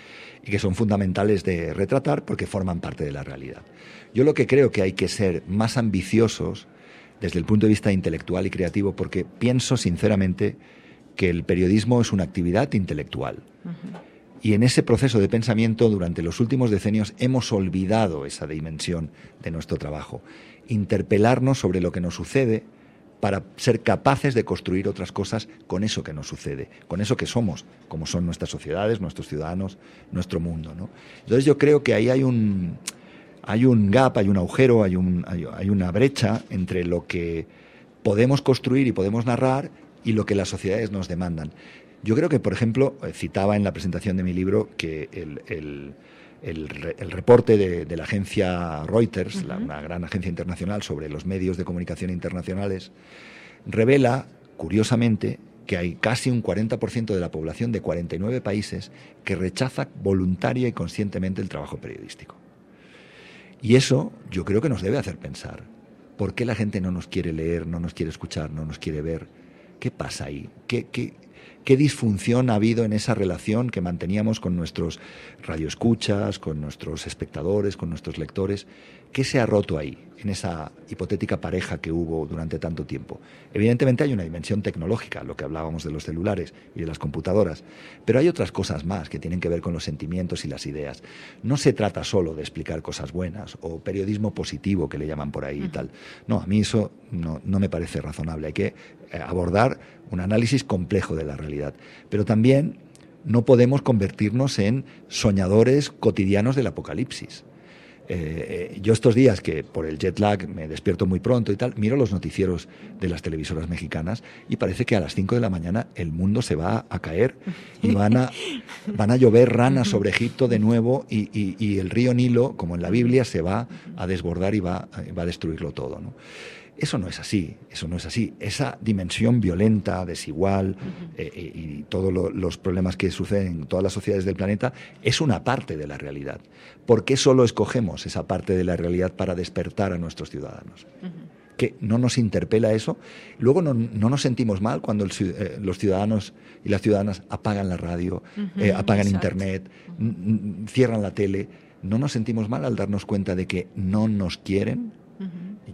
y que son fundamentales de retratar porque forman parte de la realidad. Yo lo que creo que hay que ser más ambiciosos desde el punto de vista intelectual y creativo porque pienso sinceramente que el periodismo es una actividad intelectual. Y en ese proceso de pensamiento, durante los últimos decenios, hemos olvidado esa dimensión de nuestro trabajo. Interpelarnos sobre lo que nos sucede para ser capaces de construir otras cosas con eso que nos sucede, con eso que somos, como son nuestras sociedades, nuestros ciudadanos, nuestro mundo. ¿no? Entonces yo creo que ahí hay un, hay un gap, hay un agujero, hay, un, hay una brecha entre lo que podemos construir y podemos narrar y lo que las sociedades nos demandan. Yo creo que, por ejemplo, eh, citaba en la presentación de mi libro que el, reporte de, la agencia Reuters, una gran agencia internacional sobre los medios de comunicación internacionales, revela, curiosamente, que hay casi un 40% de la población de 49 países que rechaza voluntaria y conscientemente el trabajo periodístico. Y eso yo creo que nos debe hacer pensar. ¿Por qué la gente no nos quiere leer, no nos quiere escuchar, no nos quiere ver? ¿Qué pasa ahí? ¿Qué, qué, qué disfunción ha habido en esa relación que manteníamos con nuestros radioescuchas, con nuestros espectadores, con nuestros lectores. ¿Qué se ha roto ahí, en esa hipotética pareja que hubo durante tanto tiempo? Evidentemente hay una dimensión tecnológica, lo que hablábamos de los celulares y de las computadoras, pero hay otras cosas más que tienen que ver con los sentimientos y las ideas. No se trata solo de explicar cosas buenas o periodismo positivo que le llaman por ahí y tal. No, a mí eso no, no me parece razonable. Hay que eh, abordar un análisis complejo de la realidad, pero también no podemos convertirnos en soñadores cotidianos del apocalipsis. Eh, yo estos días que por el jet lag me despierto muy pronto y tal, miro los noticieros de las televisoras mexicanas y parece que a las 5 de la mañana el mundo se va a caer y van a, van a llover ranas sobre Egipto de nuevo y, y, el río Nilo, como en la Biblia, se va a desbordar y va, va a destruirlo todo. ¿no? Eso no es así, eso no es así. Esa dimensión violenta, desigual eh, eh, y todos los problemas que suceden en todas las sociedades del planeta es una parte de la realidad. ¿Por qué solo escogemos esa parte de la realidad para despertar a nuestros ciudadanos? que no nos interpela eso. Luego no, nos sentimos mal cuando eh, los ciudadanos y las ciudadanas apagan la radio, apagan Internet, cierran la tele. No nos sentimos mal al darnos cuenta de que no nos quieren,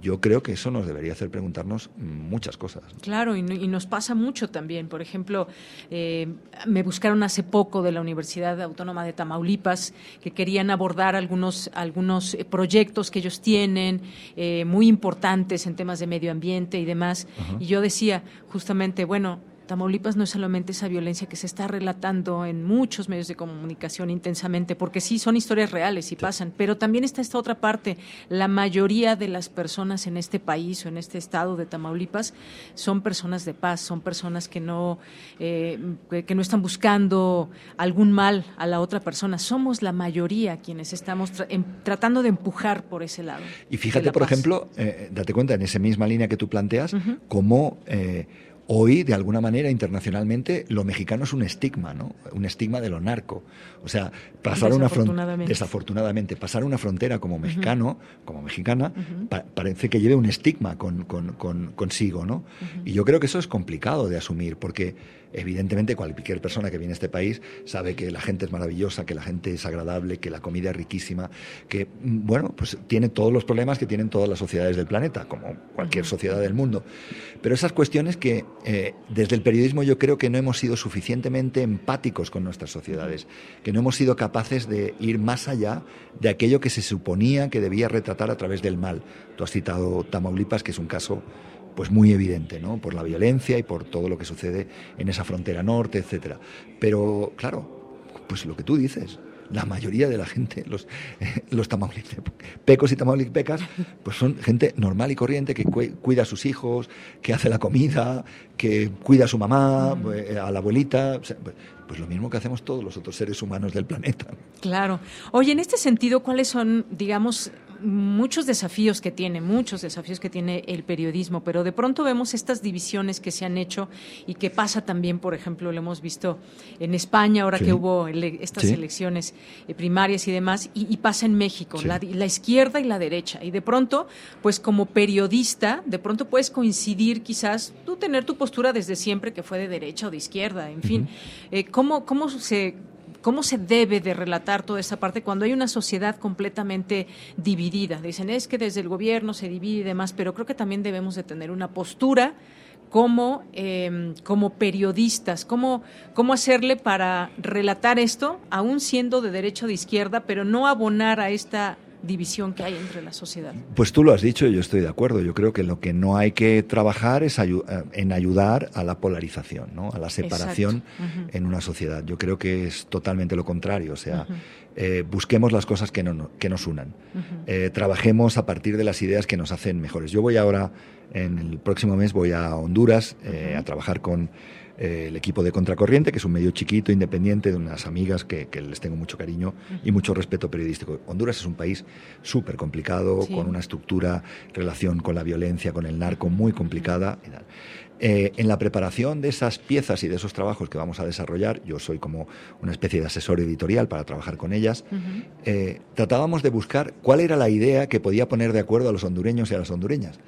yo creo que eso nos debería hacer preguntarnos muchas cosas. Claro, y, nos pasa mucho también. Por ejemplo, eh, me buscaron hace poco de la Universidad Autónoma de Tamaulipas que querían abordar algunos, algunos eh, proyectos que ellos tienen eh, muy importantes en temas de medio ambiente y demás. Y yo decía justamente, bueno, Tamaulipas no es solamente esa violencia que se está relatando en muchos medios de comunicación intensamente, porque sí, son historias reales y pasan, pero también está esta otra parte. La mayoría de las personas en este país o en este estado de Tamaulipas son personas de paz, son personas que no, eh, que no están buscando algún mal a la otra persona. Somos la mayoría quienes estamos em, tratando de empujar por ese lado. Y fíjate, por ejemplo, eh, date cuenta, en esa misma línea que tú planteas, cómo... Eh, Hoy, de alguna manera, internacionalmente, lo mexicano es un estigma, ¿no? Un estigma de lo narco. O sea, pasar una frontera, desafortunadamente, pasar una frontera como mexicano, como mexicana, parece que lleve un estigma con, consigo, ¿no? Y yo creo que eso es complicado de asumir, porque Evidentemente, cualquier persona que viene a este país sabe que la gente es maravillosa, que la gente es agradable, que la comida es riquísima, que, mm, bueno, pues tiene todos los problemas que tienen todas las sociedades del planeta, como cualquier sociedad del mundo. Pero esas cuestiones que eh, desde el periodismo yo creo que no hemos sido suficientemente empáticos con nuestras sociedades, que no hemos sido capaces de ir más allá de aquello que se suponía que debía retratar a través del mal. Tú has citado Tamaulipas, que es un caso pues muy evidente, ¿no? Por la violencia y por todo lo que sucede en esa frontera norte, etcétera. Pero claro, pues lo que tú dices, la mayoría de la gente, los, los pecos y tamaulipecas, pues son gente normal y corriente que cuida a sus hijos, que hace la comida, que cuida a su mamá, eh, a la abuelita. Pues, pues lo mismo que hacemos todos los otros seres humanos del planeta. Claro. Oye, en este sentido, ¿cuáles son, digamos, muchos desafíos que tiene, muchos desafíos que tiene el periodismo, pero de pronto vemos estas divisiones que se han hecho y que pasa también, por ejemplo, lo hemos visto en España ahora que hubo estas elecciones eh, primarias y demás, y, pasa en México, la, izquierda y la derecha. Y de pronto, pues como periodista, de pronto puedes coincidir quizás, tú tener tu postura desde siempre que fue de derecha o de izquierda, en fin. Eh, ¿cómo, ¿Cómo se ¿Cómo se debe de relatar toda esa parte cuando hay una sociedad completamente dividida? Dicen, es que desde el gobierno se divide y demás, pero creo que también debemos de tener una postura como, em, como periodistas, cómo, cómo hacerle para relatar esto, aún siendo de derecha o de izquierda, pero no abonar a esta división que hay entre la sociedad. Pues tú lo has dicho y yo estoy de acuerdo. Yo creo que lo que no hay que trabajar es eh, en ayudar a la polarización, ¿no? a la separación en una sociedad. Yo creo que es totalmente lo contrario. O sea, eh, busquemos las cosas que, no, que nos unan. Eh, trabajemos a partir de las ideas que nos hacen mejores. Yo voy ahora, en el próximo mes, voy a Honduras a trabajar con el equipo de Contracorriente, que es un medio chiquito, independiente, de unas amigas que, les tengo mucho cariño y mucho respeto periodístico. Honduras es un país súper complicado, con una estructura, relación con la violencia, con el narco muy complicada. Eh, en la preparación de esas piezas y de esos trabajos que vamos a desarrollar, yo soy como una especie de asesor editorial para trabajar con ellas, eh, tratábamos de buscar cuál era la idea que podía poner de acuerdo a los hondureños y a las hondureñas.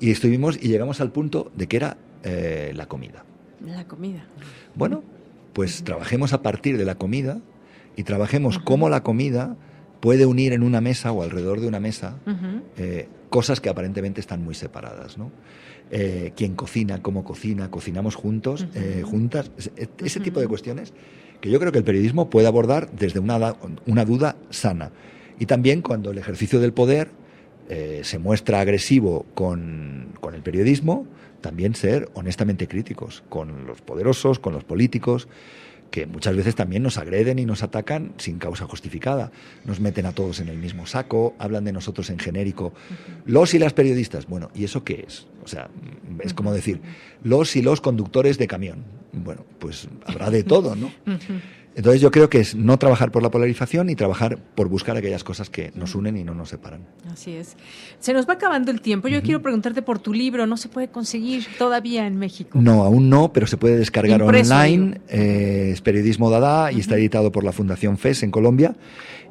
Y estuvimos y llegamos al punto de que era eh, la comida. La comida. Bueno, pues trabajemos a partir de la comida y trabajemos cómo la comida puede unir en una mesa o alrededor de una mesa eh, cosas que aparentemente están muy separadas, ¿no? Eh, quién cocina, cómo cocina, cocinamos juntos, eh, juntas, ese, tipo de cuestiones que yo creo que el periodismo puede abordar desde una, una duda sana. Y también cuando el ejercicio del poder se muestra agresivo con, con el periodismo, también ser honestamente críticos con los poderosos, con los políticos, que muchas veces también nos agreden y nos atacan sin causa justificada. Nos meten a todos en el mismo saco, hablan de nosotros en genérico. Los y las periodistas, bueno, ¿y eso qué es? O sea, es como decir, los y los conductores de camión. Bueno, pues habrá de todo, ¿no? Entonces yo creo que es no trabajar por la polarización y trabajar por buscar aquellas cosas que nos unen y no nos separan. Así es. Se nos va acabando el tiempo. Yo quiero preguntarte por tu libro. ¿No se puede conseguir todavía en México? No, aún no, pero se puede descargar online. Eh, es Periodismo Dada y está editado por la Fundación FES en Colombia.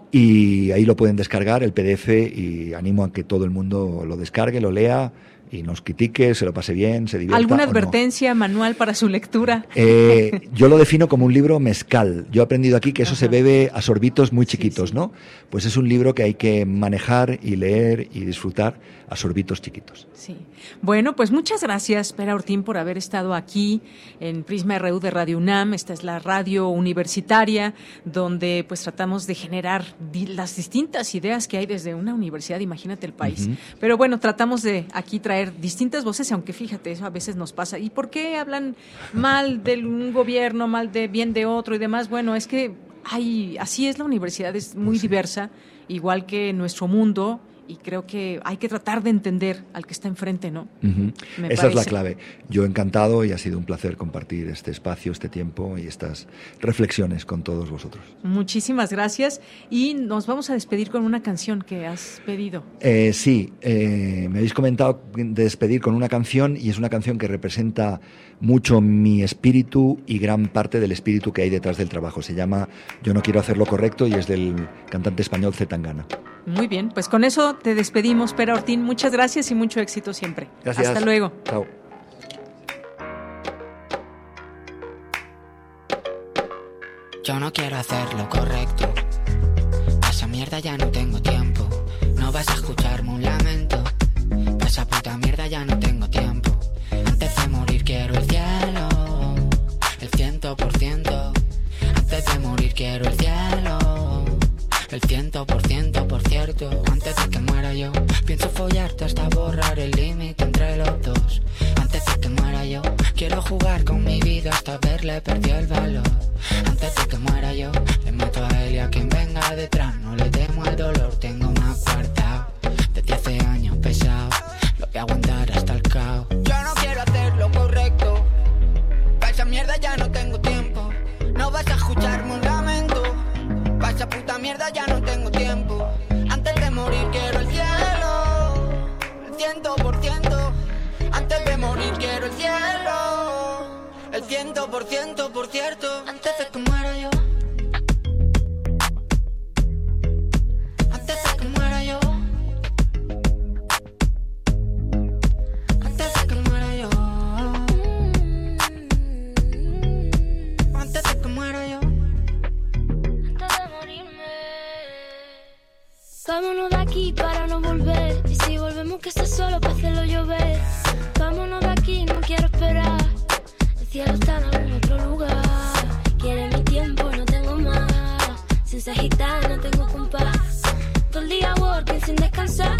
Y ahí lo pueden descargar, el PDF, y animo a que todo el mundo lo descargue, lo lea y nos critique, se lo pase bien, se divierta. ¿Alguna advertencia manual para su lectura? Eh, yo lo defino como un libro mezcal. Yo he aprendido aquí que eso se bebe a sorbitos muy chiquitos, ¿no? Pues es un libro que hay que manejar y leer y disfrutar a sorbitos chiquitos. Sí. Bueno, pues muchas gracias, Pera Ortín, por haber estado aquí en Prisma RU de Radio UNAM. Esta es la radio universitaria donde pues tratamos de generar las distintas ideas que hay desde una universidad, imagínate el país. Pero bueno, tratamos de aquí traer distintas voces, aunque fíjate, eso a veces nos pasa. ¿Y por qué hablan mal de un gobierno, mal de bien de otro y demás? Bueno, es que hay, así es la universidad, es muy pues diversa, igual que nuestro mundo y creo que hay que tratar de entender al que está enfrente, ¿no? Esa es la clave. Yo encantado y ha sido un placer compartir este espacio, este tiempo y estas reflexiones con todos vosotros. Muchísimas gracias y nos vamos a despedir con una canción que has pedido. Eh, sí, eh, me habéis comentado de despedir con una canción y es una canción que representa mucho mi espíritu y gran parte del espíritu que hay detrás del trabajo. Se llama Yo no quiero hacer lo correcto y es del cantante español Zetangana. Muy bien, pues con eso te despedimos, Pera Ortín. Muchas gracias y mucho éxito siempre. Gracias. Hasta luego. Chao. Yo no quiero hacer lo correcto. esa mierda ya no tengo tiempo. No vas a escucharme un lamento. esa puta mierda ya no tengo El ciento por ciento. El el por cierto, antes de que muera yo. Pienso follarte hasta borrar el límite entre los dos. Antes de que muera yo, quiero jugar con mi vida hasta verle perdió el valor. Antes de que muera yo, le mato a él y a quien venga detrás. No le temo al dolor, tengo más cuarta. Desde hace años pesado, lo voy a aguantar hasta el caos. Yo no quiero hacer lo correcto. Para esa mierda ya no tengo tiempo. No vas a escucharme un esa puta mierda ya no tengo tiempo. Antes de morir quiero el cielo. El ciento por ciento. Antes de morir quiero el cielo. El ciento por ciento, por cierto. Antes de que muera Vámonos de aquí para no volver. Y si volvemos, que esté solo para hacerlo llover. Vámonos de aquí, no quiero esperar. El cielo está en algún otro lugar. Quiere mi tiempo, no tengo más. Sin ser gitana, tengo compás. Todo el día working sin descansar.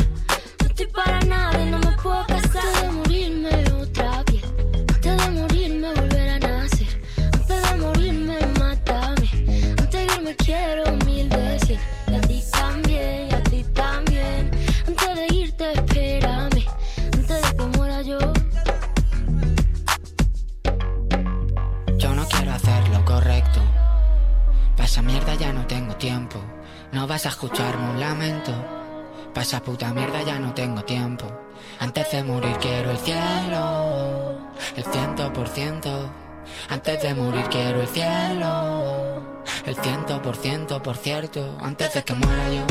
Ciento, por cierto. Antes de que muera yo.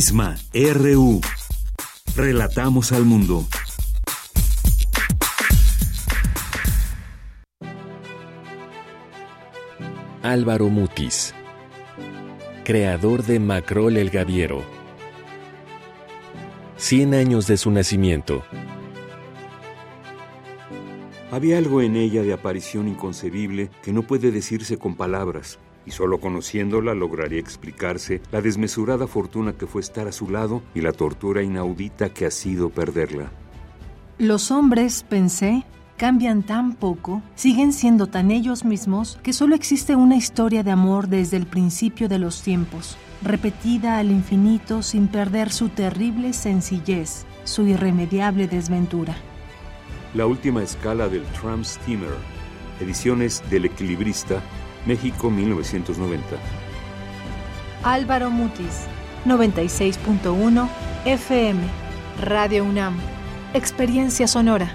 Prisma RU. Relatamos al mundo. Álvaro Mutis, creador de Macrol el Gaviero. 100 años de su nacimiento. Había algo en ella de aparición inconcebible que no puede decirse con palabras, y solo conociéndola lograría explicarse la desmesurada fortuna que fue estar a su lado y la tortura inaudita que ha sido perderla. Los hombres, pensé, cambian tan poco, siguen siendo tan ellos mismos, que solo existe una historia de amor desde el principio de los tiempos, repetida al infinito sin perder su terrible sencillez, su irremediable desventura. La última escala del Tram Steamer, ediciones del Equilibrista, México 1990. Álvaro Mutis, 96.1 FM, Radio UNAM, Experiencia Sonora.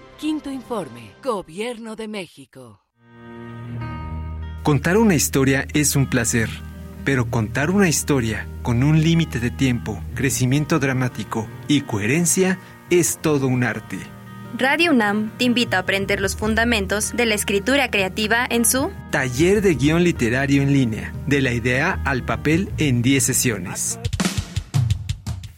Quinto informe. Gobierno de México. Contar una historia es un placer, pero contar una historia con un límite de tiempo, crecimiento dramático y coherencia es todo un arte. Radio UNAM te invita a aprender los fundamentos de la escritura creativa en su Taller de Guión Literario en línea, de la idea al papel en 10 sesiones.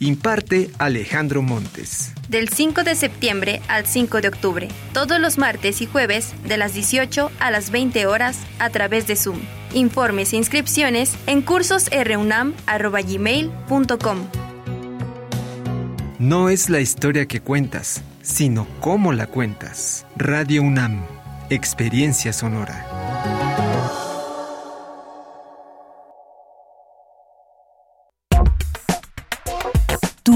Imparte Alejandro Montes. Del 5 de septiembre al 5 de octubre, todos los martes y jueves de las 18 a las 20 horas a través de Zoom. Informes e inscripciones en cursosrunam.gmail.com No es la historia que cuentas, sino cómo la cuentas. Radio UNAM, Experiencia Sonora.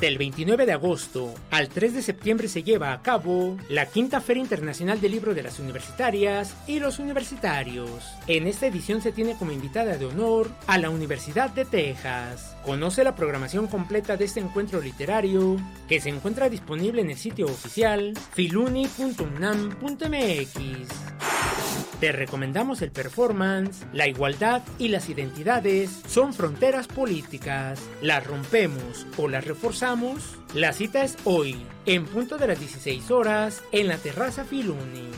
Del 29 de agosto al 3 de septiembre se lleva a cabo la quinta Feria Internacional del Libro de las Universitarias y los Universitarios. En esta edición se tiene como invitada de honor a la Universidad de Texas. Conoce la programación completa de este encuentro literario que se encuentra disponible en el sitio oficial filuni.unam.mx. Te recomendamos el performance, la igualdad y las identidades son fronteras políticas. Las rompemos o las reforzamos. La cita es hoy, en punto de las 16 horas, en la terraza Filuni.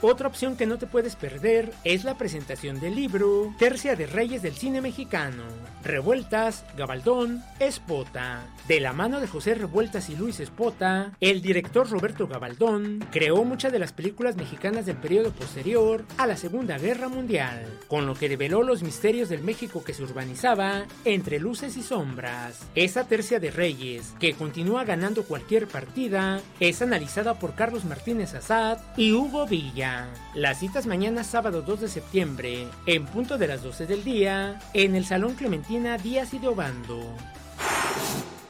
Otra opción que no te puedes perder es la presentación del libro Tercia de Reyes del Cine Mexicano, Revueltas, Gabaldón, Espota. De la mano de José Revueltas y Luis Espota, el director Roberto Gabaldón creó muchas de las películas mexicanas del periodo posterior a la Segunda Guerra Mundial, con lo que develó los misterios del México que se urbanizaba entre luces y sombras. Esa Tercia de Reyes, que continúa ganando cualquier partida, es analizada por Carlos Martínez Azad y Hugo Villa. La cita es mañana sábado 2 de septiembre, en punto de las 12 del día, en el Salón Clementina Díaz y de Obando.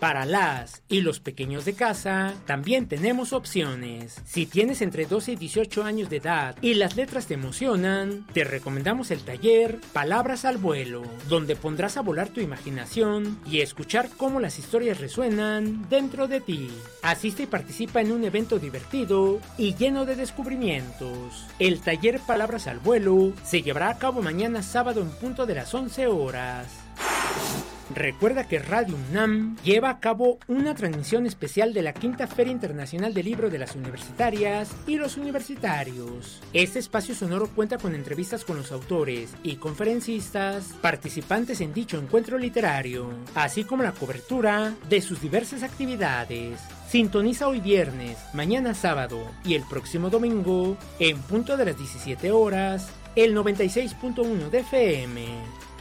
Para las y los pequeños de casa, también tenemos opciones. Si tienes entre 12 y 18 años de edad y las letras te emocionan, te recomendamos el taller Palabras al vuelo, donde pondrás a volar tu imaginación y escuchar cómo las historias resuenan dentro de ti. Asiste y participa en un evento divertido y lleno de descubrimientos. El taller Palabras al vuelo se llevará a cabo mañana sábado en punto de las 11 horas. Recuerda que Radio UNAM lleva a cabo una transmisión especial de la Quinta Feria Internacional del Libro de las Universitarias y los Universitarios. Este espacio sonoro cuenta con entrevistas con los autores y conferencistas participantes en dicho encuentro literario, así como la cobertura de sus diversas actividades. Sintoniza hoy viernes, mañana sábado y el próximo domingo, en punto de las 17 horas, el 96.1 de FM.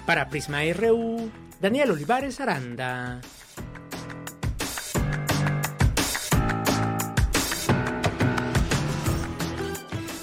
Para Prisma RU, Daniel Olivares Aranda.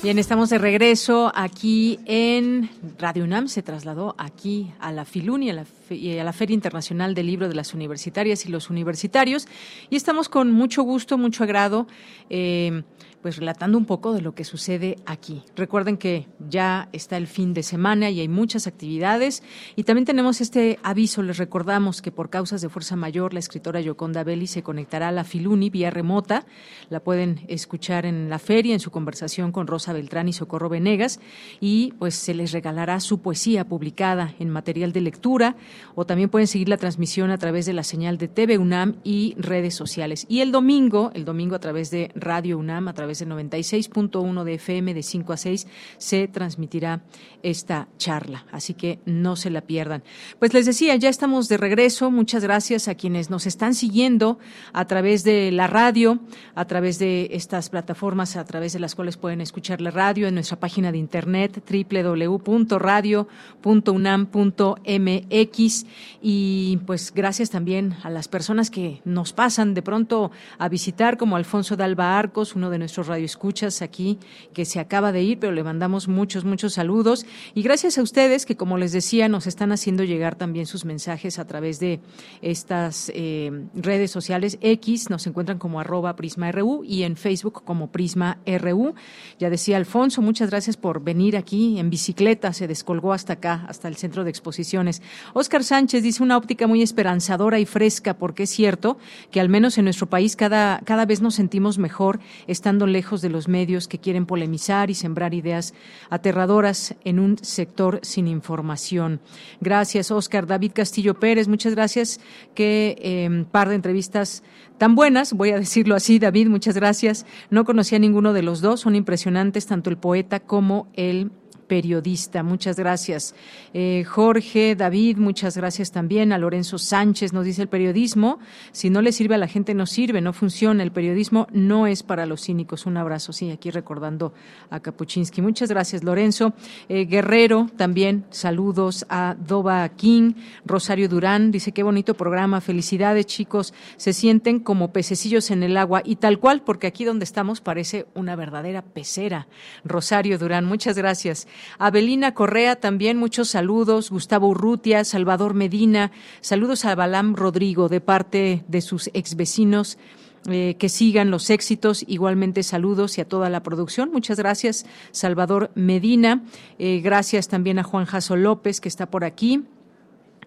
Bien, estamos de regreso aquí en Radio UNAM. Se trasladó aquí a la Filuni, a a la Feria Internacional del Libro de las Universitarias y los Universitarios. Y estamos con mucho gusto, mucho agrado. Eh, pues relatando un poco de lo que sucede aquí. Recuerden que ya está el fin de semana y hay muchas actividades. Y también tenemos este aviso, les recordamos que por causas de fuerza mayor la escritora Yoconda Belli se conectará a la Filuni vía remota, la pueden escuchar en la feria en su conversación con Rosa Beltrán y Socorro Venegas. Y pues se les regalará su poesía publicada en material de lectura. O también pueden seguir la transmisión a través de la señal de TV UNAM y redes sociales. Y el domingo, el domingo a través de Radio UNAM, a través de 96.1 de FM de 5 a 6 se transmitirá esta charla, así que no se la pierdan. Pues les decía, ya estamos de regreso. Muchas gracias a quienes nos están siguiendo a través de la radio, a través de estas plataformas a través de las cuales pueden escuchar la radio en nuestra página de internet www.radio.unam.mx y pues gracias también a las personas que nos pasan de pronto a visitar como Alfonso Dalba Arcos, uno de nuestros nuestros radioescuchas aquí, que se acaba de ir, pero le mandamos muchos, muchos saludos. Y gracias a ustedes que, como les decía, nos están haciendo llegar también sus mensajes a través de estas eh, redes sociales. X nos encuentran como arroba PrismaRU y en Facebook como Prisma RU. Ya decía Alfonso, muchas gracias por venir aquí en bicicleta, se descolgó hasta acá, hasta el centro de exposiciones. Oscar Sánchez dice una óptica muy esperanzadora y fresca, porque es cierto que al menos en nuestro país cada, cada vez nos sentimos mejor estando lejos de los medios que quieren polemizar y sembrar ideas aterradoras en un sector sin información. Gracias, Oscar. David Castillo Pérez, muchas gracias. Qué eh, par de entrevistas tan buenas, voy a decirlo así, David, muchas gracias. No conocía a ninguno de los dos, son impresionantes tanto el poeta como el periodista. Muchas gracias. Eh, Jorge, David, muchas gracias también. A Lorenzo Sánchez nos dice el periodismo, si no le sirve a la gente, no sirve, no funciona. El periodismo no es para los cínicos. Un abrazo, sí, aquí recordando a Kapuczynski. Muchas gracias, Lorenzo. Eh, Guerrero, también saludos a Doba King. Rosario Durán dice, qué bonito programa. Felicidades, chicos. Se sienten como pececillos en el agua y tal cual, porque aquí donde estamos parece una verdadera pecera. Rosario Durán, muchas gracias. Abelina Correa también, muchos saludos. Gustavo Urrutia, Salvador Medina, saludos a Balam Rodrigo de parte de sus exvecinos. Eh, que sigan los éxitos. Igualmente saludos y a toda la producción. Muchas gracias, Salvador Medina. Eh, gracias también a Juan Jaso López, que está por aquí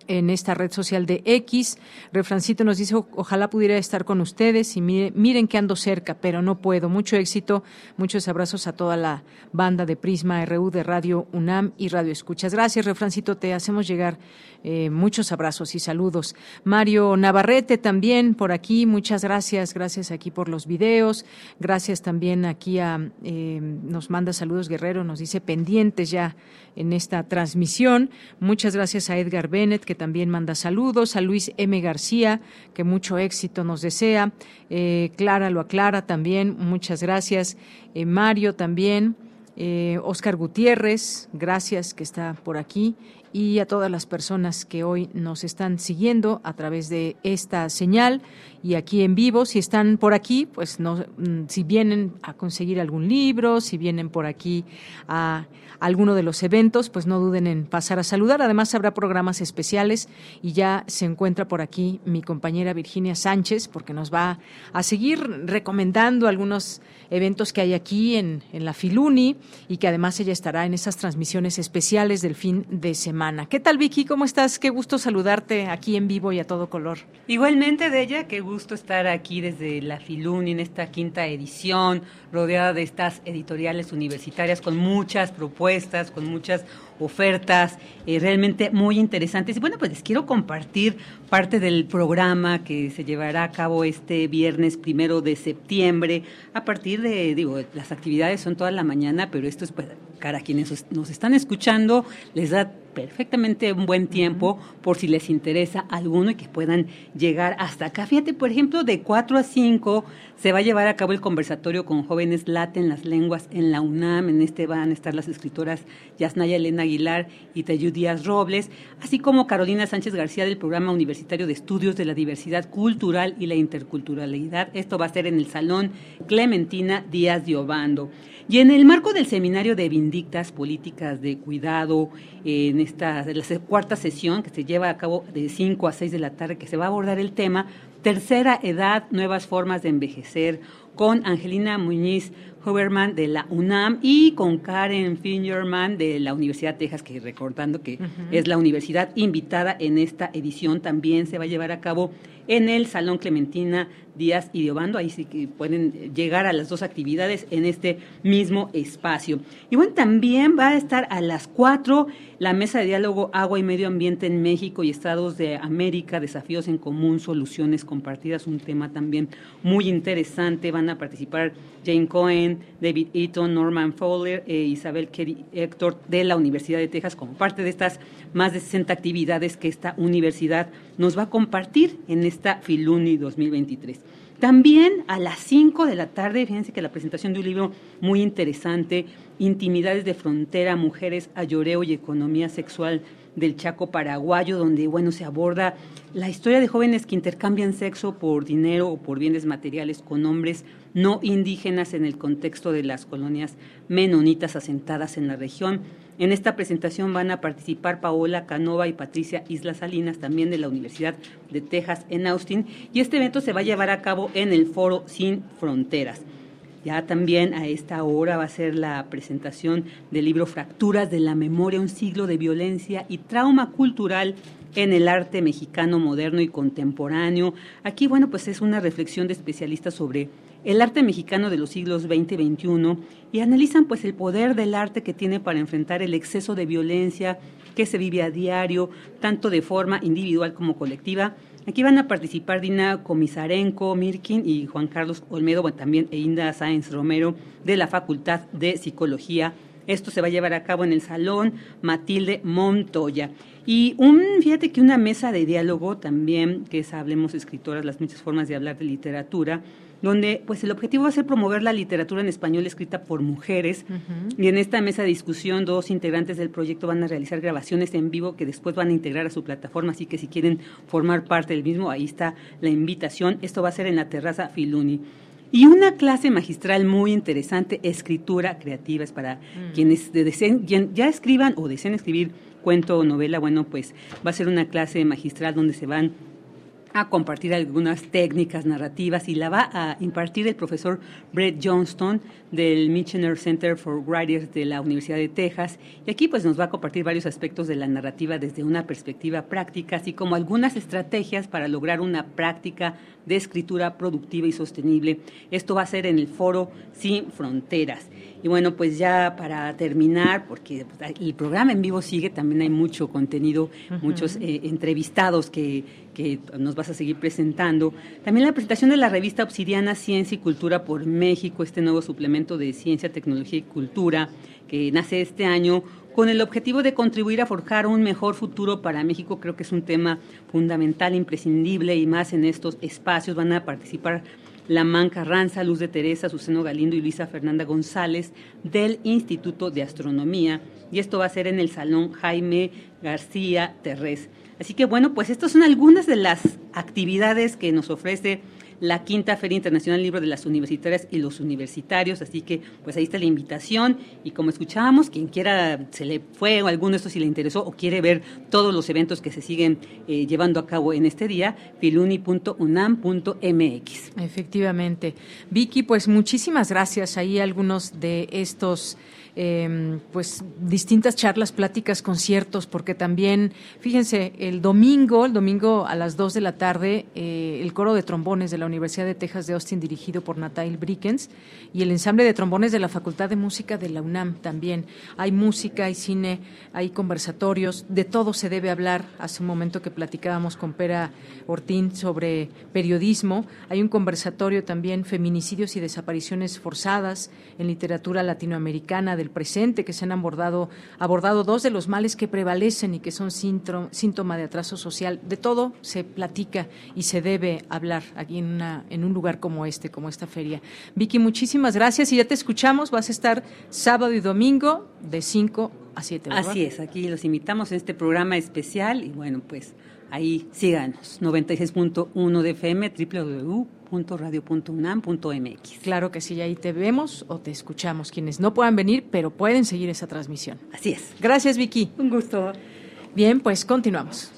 en esta red social de X. Refrancito nos dice, ojalá pudiera estar con ustedes y miren que ando cerca, pero no puedo. Mucho éxito, muchos abrazos a toda la banda de Prisma RU de Radio UNAM y Radio Escuchas. Gracias, Refrancito, te hacemos llegar eh, muchos abrazos y saludos. Mario Navarrete también por aquí, muchas gracias, gracias aquí por los videos, gracias también aquí a, eh, nos manda saludos Guerrero, nos dice pendientes ya en esta transmisión. Muchas gracias a Edgar Bennett, que también manda saludos, a Luis M. García, que mucho éxito nos desea, eh, Clara lo aclara también, muchas gracias, eh, Mario también. Oscar Gutiérrez, gracias que está por aquí y a todas las personas que hoy nos están siguiendo a través de esta señal y aquí en vivo. Si están por aquí, pues no, mm, si vienen a conseguir algún libro, si vienen por aquí a alguno de los eventos, pues no duden en pasar a saludar. Además, habrá programas especiales y ya se encuentra por aquí mi compañera Virginia Sánchez, porque nos va a seguir recomendando algunos eventos que hay aquí en, en la Filuni y que además ella estará en esas transmisiones especiales del fin de semana. ¿Qué tal, Vicky? ¿Cómo estás? Qué gusto saludarte aquí en vivo y a todo color. Igualmente de ella, qué gusto estar aquí desde la Filuni en esta quinta edición, rodeada de estas editoriales universitarias con muchas propuestas, con muchas ofertas eh, realmente muy interesantes. Y bueno, pues les quiero compartir parte del programa que se llevará a cabo este viernes primero de septiembre. A partir de, digo, las actividades son toda la mañana, pero esto es pues, para quienes nos están escuchando, les da perfectamente un buen tiempo por si les interesa alguno y que puedan llegar hasta acá. Fíjate, por ejemplo, de 4 a 5 se va a llevar a cabo el conversatorio con jóvenes laten las lenguas en la UNAM. En este van a estar las escritoras Yasnaya Elena Aguilar y Tayud Díaz Robles, así como Carolina Sánchez García del Programa Universitario de Estudios de la Diversidad Cultural y la Interculturalidad. Esto va a ser en el Salón Clementina Díaz de Obando. Y en el marco del seminario de Vindictas Políticas de Cuidado, en esta la cuarta sesión que se lleva a cabo de 5 a 6 de la tarde, que se va a abordar el tema Tercera Edad, Nuevas Formas de Envejecer, con Angelina Muñiz Huberman de la UNAM y con Karen Fingerman de la Universidad de Texas, que recordando que es la universidad invitada en esta edición, también se va a llevar a cabo en el Salón Clementina Díaz y Obando. Ahí sí que pueden llegar a las dos actividades en este mismo espacio. Y bueno, también va a estar a las cuatro la mesa de diálogo Agua y Medio Ambiente en México y Estados de América, desafíos en común, soluciones compartidas, un tema también muy interesante. Van a participar Jane Cohen, David Eaton, Norman Fowler e Isabel Kerry Héctor de la Universidad de Texas como parte de estas más de 60 actividades que esta universidad nos va a compartir en esta Filuni 2023. También a las 5 de la tarde, fíjense que la presentación de un libro muy interesante, Intimidades de Frontera, Mujeres, Ayoreo y Economía Sexual del Chaco paraguayo, donde bueno se aborda la historia de jóvenes que intercambian sexo por dinero o por bienes materiales con hombres no indígenas en el contexto de las colonias menonitas asentadas en la región. En esta presentación van a participar Paola Canova y Patricia Isla Salinas, también de la Universidad de Texas en Austin, y este evento se va a llevar a cabo en el Foro Sin Fronteras. Ya también a esta hora va a ser la presentación del libro Fracturas de la Memoria, un siglo de violencia y trauma cultural en el arte mexicano moderno y contemporáneo. Aquí, bueno, pues es una reflexión de especialistas sobre el arte mexicano de los siglos XX y y analizan pues el poder del arte que tiene para enfrentar el exceso de violencia que se vive a diario, tanto de forma individual como colectiva. Aquí van a participar Dina Comisarenko Mirkin y Juan Carlos Olmedo, bueno, también Einda Sáenz Romero de la Facultad de Psicología. Esto se va a llevar a cabo en el Salón Matilde Montoya. Y un, fíjate que una mesa de diálogo también, que es Hablemos Escritoras, las muchas formas de hablar de literatura, donde pues el objetivo va a ser promover la literatura en español escrita por mujeres. Y en esta mesa de discusión, dos integrantes del proyecto van a realizar grabaciones en vivo que después van a integrar a su plataforma, así que si quieren formar parte del mismo, ahí está la invitación. Esto va a ser en la terraza Filuni. Y una clase magistral muy interesante, escritura creativa, es para mm. quienes deseen, ya escriban o deseen escribir cuento o novela, bueno, pues va a ser una clase magistral donde se van a compartir algunas técnicas narrativas y la va a impartir el profesor Brett Johnston del Michener Center for Writers de la Universidad de Texas. Y aquí pues nos va a compartir varios aspectos de la narrativa desde una perspectiva práctica, así como algunas estrategias para lograr una práctica de escritura productiva y sostenible. Esto va a ser en el foro Sin Fronteras. Y bueno, pues ya para terminar, porque el programa en vivo sigue, también hay mucho contenido, muchos eh, entrevistados que, que nos vas a seguir presentando. También la presentación de la revista Obsidiana Ciencia y Cultura por México, este nuevo suplemento de ciencia, tecnología y cultura que nace este año con el objetivo de contribuir a forjar un mejor futuro para México. Creo que es un tema fundamental, imprescindible y más en estos espacios van a participar la Manca Ranza, Luz de Teresa, Susano Galindo y Luisa Fernanda González del Instituto de Astronomía. Y esto va a ser en el Salón Jaime García Terrés. Así que bueno, pues estas son algunas de las actividades que nos ofrece la quinta Feria Internacional del Libro de las Universitarias y los Universitarios, así que pues ahí está la invitación y como escuchábamos, quien quiera se le fue o alguno de estos si le interesó o quiere ver todos los eventos que se siguen eh, llevando a cabo en este día, filuni.unam.mx. Efectivamente. Vicky, pues muchísimas gracias. Ahí algunos de estos Em, pues distintas charlas, pláticas, conciertos, porque también, fíjense, el domingo, el domingo a las 2 de la tarde, eh, el coro de trombones de la Universidad de Texas de Austin, dirigido por Natalie Brickens, y el ensamble de trombones de la Facultad de Música de la UNAM también. Hay música, hay cine, hay conversatorios, de todo se debe hablar. Hace un momento que platicábamos con Pera Ortín sobre periodismo, hay un conversatorio también, feminicidios y desapariciones forzadas en literatura latinoamericana del presente, que se han abordado, abordado dos de los males que prevalecen y que son síntoma de atraso social. De todo se platica y se debe hablar aquí en, una, en un lugar como este, como esta feria. Vicky, muchísimas gracias y ya te escuchamos. Vas a estar sábado y domingo de 5 a 7. Así es, aquí los invitamos en este programa especial y bueno, pues ahí síganos. 96.1 de FM, www radio.unam.mx. Claro que sí, ahí te vemos o te escuchamos, quienes no puedan venir, pero pueden seguir esa transmisión. Así es. Gracias, Vicky. Un gusto. Bien, pues continuamos.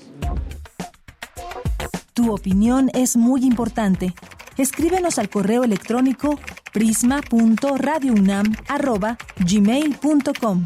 Tu opinión es muy importante. Escríbenos al correo electrónico prisma.radiounam@gmail.com.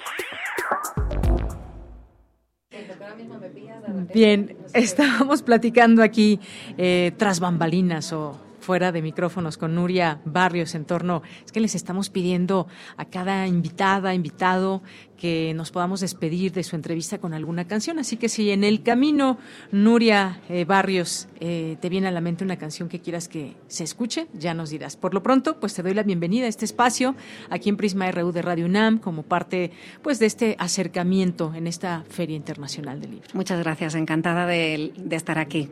Bien, estábamos platicando aquí eh, tras bambalinas o fuera de micrófonos con Nuria Barrios en torno, es que les estamos pidiendo a cada invitada, invitado, que nos podamos despedir de su entrevista con alguna canción. Así que si en el camino, Nuria eh, Barrios, eh, te viene a la mente una canción que quieras que se escuche, ya nos dirás. Por lo pronto, pues te doy la bienvenida a este espacio aquí en Prisma RU de Radio UNAM como parte pues de este acercamiento en esta Feria Internacional del Libro. Muchas gracias, encantada de, de estar aquí.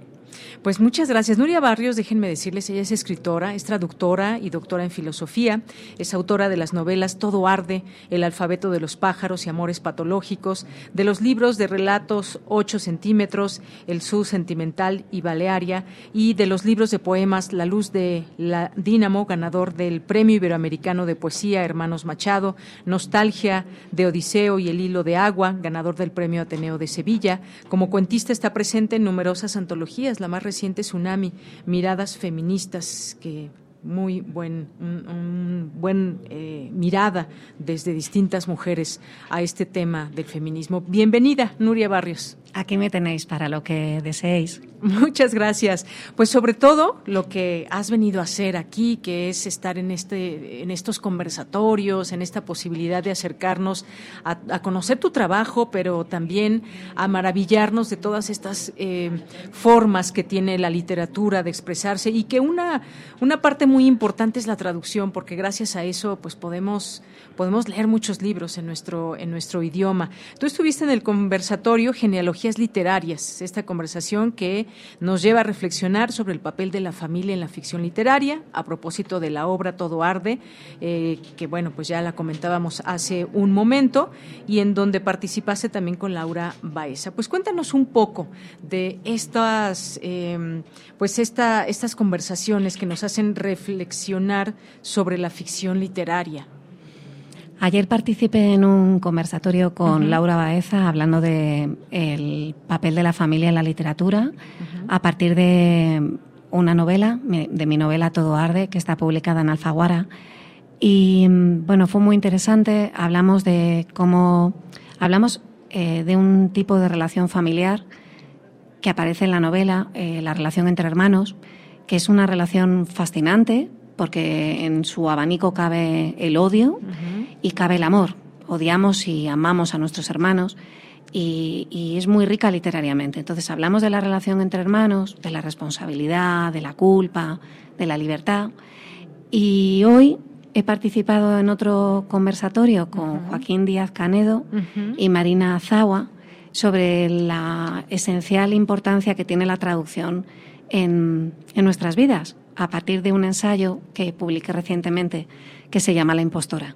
Pues muchas gracias. Nuria Barrios, déjenme decirles, ella es escritora, es traductora y doctora en filosofía, es autora de las novelas Todo arde, El alfabeto de los pájaros y Amores patológicos, de los libros de relatos 8 centímetros, El Su sentimental y Balearia, y de los libros de poemas La luz de la Dínamo, ganador del Premio Iberoamericano de Poesía Hermanos Machado, Nostalgia de Odiseo y El hilo de agua, ganador del Premio Ateneo de Sevilla. Como cuentista está presente en numerosas antologías la más reciente Tsunami, Miradas Feministas, que muy buen, un, buen eh, mirada desde distintas mujeres a este tema del feminismo. Bienvenida, Nuria Barrios. Aquí me tenéis para lo que deseéis. Muchas gracias. Pues sobre todo lo que has venido a hacer aquí, que es estar en este, en estos conversatorios, en esta posibilidad de acercarnos a, conocer tu trabajo, pero también a maravillarnos de todas estas eh, formas que tiene la literatura de expresarse y que una, una parte muy importante es la traducción, porque gracias a eso pues podemos, podemos leer muchos libros en nuestro, en nuestro idioma. Tú estuviste en el conversatorio Literarias, esta conversación que nos lleva a reflexionar sobre el papel de la familia en la ficción literaria, a propósito de la obra Todo Arde, eh, que bueno, pues ya la comentábamos hace un momento, y en donde participaste también con Laura Baeza. Pues cuéntanos un poco de estas, em, pues esta, estas conversaciones que nos hacen reflexionar sobre la ficción literaria. Ayer participé en un conversatorio con Laura Baeza hablando de el papel de la familia en la literatura a partir de una novela, de mi novela Todo arde, que está publicada en Alfaguara. Y bueno, fue muy interesante. Hablamos de cómo hablamos eh, de un tipo de relación familiar que aparece en la novela, eh, la relación entre hermanos, que es una relación fascinante porque en su abanico cabe el odio y cabe el amor. Odiamos y amamos a nuestros hermanos y, es muy rica literariamente. Entonces hablamos de la relación entre hermanos, de la responsabilidad, de la culpa, de la libertad. Y hoy he participado en otro conversatorio con Joaquín Díaz Canedo y Marina Azagua sobre la esencial importancia que tiene la traducción en nuestras vidas a partir de un ensayo que publiqué recientemente que se llama La impostora.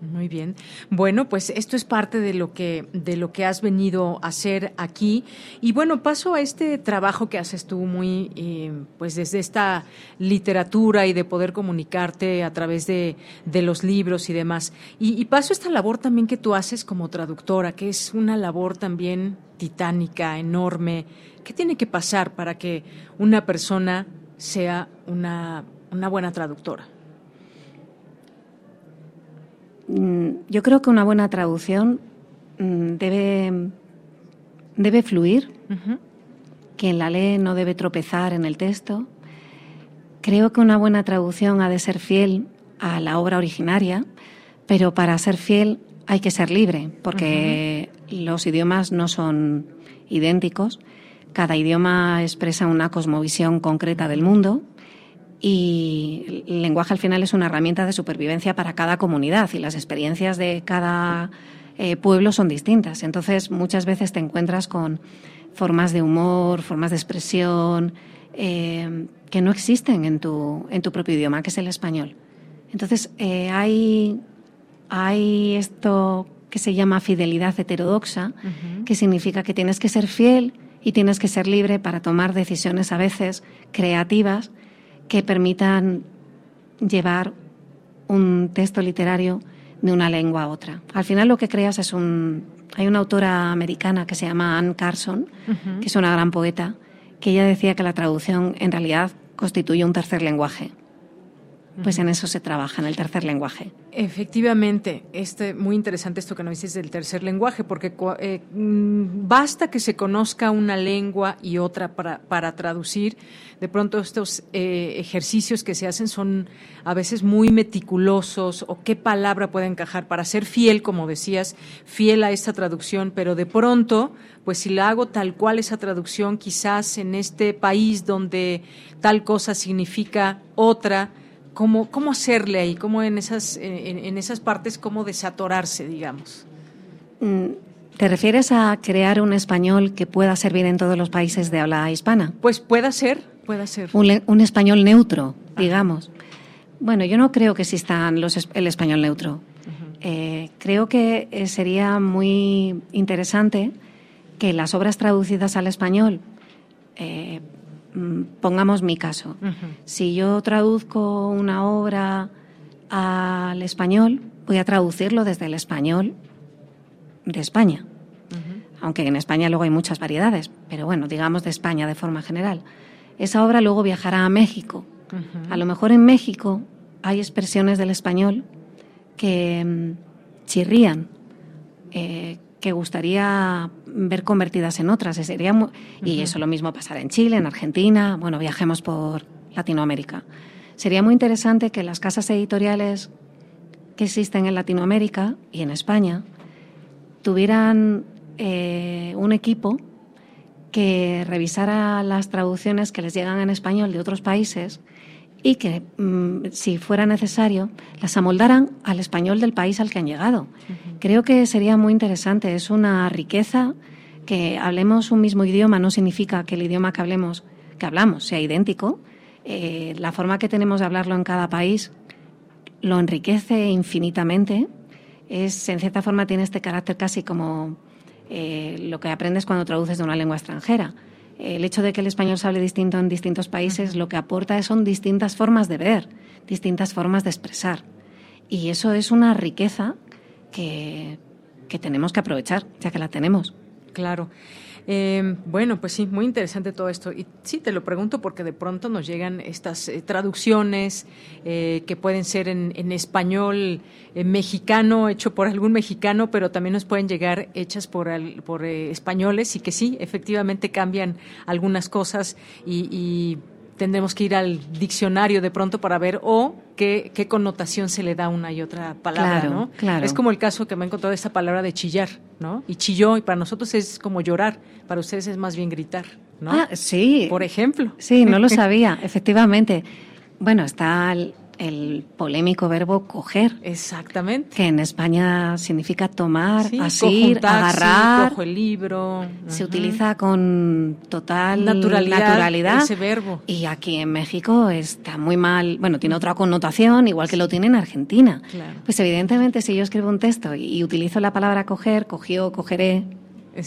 Muy bien. Bueno, pues esto es parte de lo que de lo que has venido a hacer aquí y bueno paso a este trabajo que haces tú muy eh, pues desde esta literatura y de poder comunicarte a través de, los libros y demás y, y, paso a esta labor también que tú haces como traductora que es una labor también titánica enorme. ¿Qué tiene que pasar para que una persona sea una, una buena traductora? Mm, yo creo que una buena traducción mm, debe, debe fluir, quien la lee no debe tropezar en el texto. Creo que una buena traducción ha de ser fiel a la obra originaria, pero para ser fiel hay que ser libre, porque los idiomas no son idénticos cada idioma expresa una cosmovisión concreta del mundo y el lenguaje al final es una herramienta de supervivencia para cada comunidad y las experiencias de cada eh, pueblo son distintas. Entonces muchas veces te encuentras con formas de humor, formas de expresión eh, que no existen en tu, en tu propio idioma, que es el español. Entonces eh, hay, hay esto que se llama fidelidad heterodoxa, que significa que tienes que ser fiel y tienes que ser libre para tomar decisiones a veces creativas que permitan llevar un texto literario de una lengua a otra. Al final lo que creas es un... Hay una autora americana que se llama Anne Carson, que es una gran poeta, que ella decía que la traducción en realidad constituye un tercer lenguaje. Pues en eso se trabaja, en el tercer lenguaje. Efectivamente, este, muy interesante esto que nos dices del tercer lenguaje, porque eh, mm, basta que se conozca una lengua y otra para, para traducir. De pronto estos eh, ejercicios que se hacen son a veces muy meticulosos o qué palabra puede encajar para ser fiel, como decías, fiel a esta traducción, pero de pronto, pues si la hago tal cual esa traducción, quizás en este país donde tal cosa significa otra, ¿Cómo, cómo hacerle ahí? ¿Cómo en esas, en, esas partes, cómo desatorarse, digamos? Mm, ¿Te refieres a crear un español que pueda servir en todos los países de habla hispana? Pues pueda ser, pueda ser. Un, español neutro, digamos. Bueno, yo no creo que exista los, el español neutro. Eh, creo que eh, sería muy interesante que las obras traducidas al español eh, pongamos mi caso. Si yo traduzco una obra al español, voy a traducirlo desde el español de España. Aunque en España luego hay muchas variedades, pero bueno, digamos de España de forma general. Esa obra luego viajará a México. A lo mejor en México hay expresiones del español que mm, chirrían, eh, que gustaría ver convertidas en otras. Sería Y eso lo mismo pasará en Chile, en Argentina, bueno, viajemos por Latinoamérica. Sería muy interesante que las casas editoriales que existen en Latinoamérica y en España tuvieran eh, un equipo que revisara las traducciones que les llegan en español de otros países y que, mm, si fuera necesario, las amoldaran al español del país al que han llegado. Creo que sería muy interesante. Es una riqueza que hablemos un mismo idioma no significa que el idioma que hablemos, que hablamos, sea idéntico. Eh, la forma que tenemos de hablarlo en cada país lo enriquece infinitamente. Es, en cierta forma, tiene este carácter casi como eh, lo que aprendes cuando traduces de una lengua extranjera el hecho de que el español se hable distinto en distintos países lo que aporta son distintas formas de ver, distintas formas de expresar. Y eso es una riqueza que, que tenemos que aprovechar, ya que la tenemos. Claro. Eh, bueno, pues sí, muy interesante todo esto. Y sí, te lo pregunto porque de pronto nos llegan estas eh, traducciones eh, que pueden ser en, en español mexicano, hecho por algún mexicano, pero también nos pueden llegar hechas por, por españoles y que sí, efectivamente cambian algunas cosas y, y tendremos que ir al diccionario de pronto para ver o qué, qué connotación se le da a una y otra palabra, ¿no? Claro. Es como el caso que me he encontrado esta palabra de chillar, ¿no? Y chilló, y para nosotros es como llorar, para ustedes es más bien gritar, ¿no? Ah, sí. Por ejemplo. Sí, no lo sabía, efectivamente. Bueno, está el, el polémico verbo coger. Exactamente. Que en España significa tomar, asir, agarrar. Cojo el libro. Se utiliza con total naturalidad, ese verbo. Y aquí en México está muy mal, bueno, tiene otra connotación, igual que lo tiene en Argentina. Pues evidentemente si yo escribo un texto y utilizo la palabra coger, cogió, cogeré,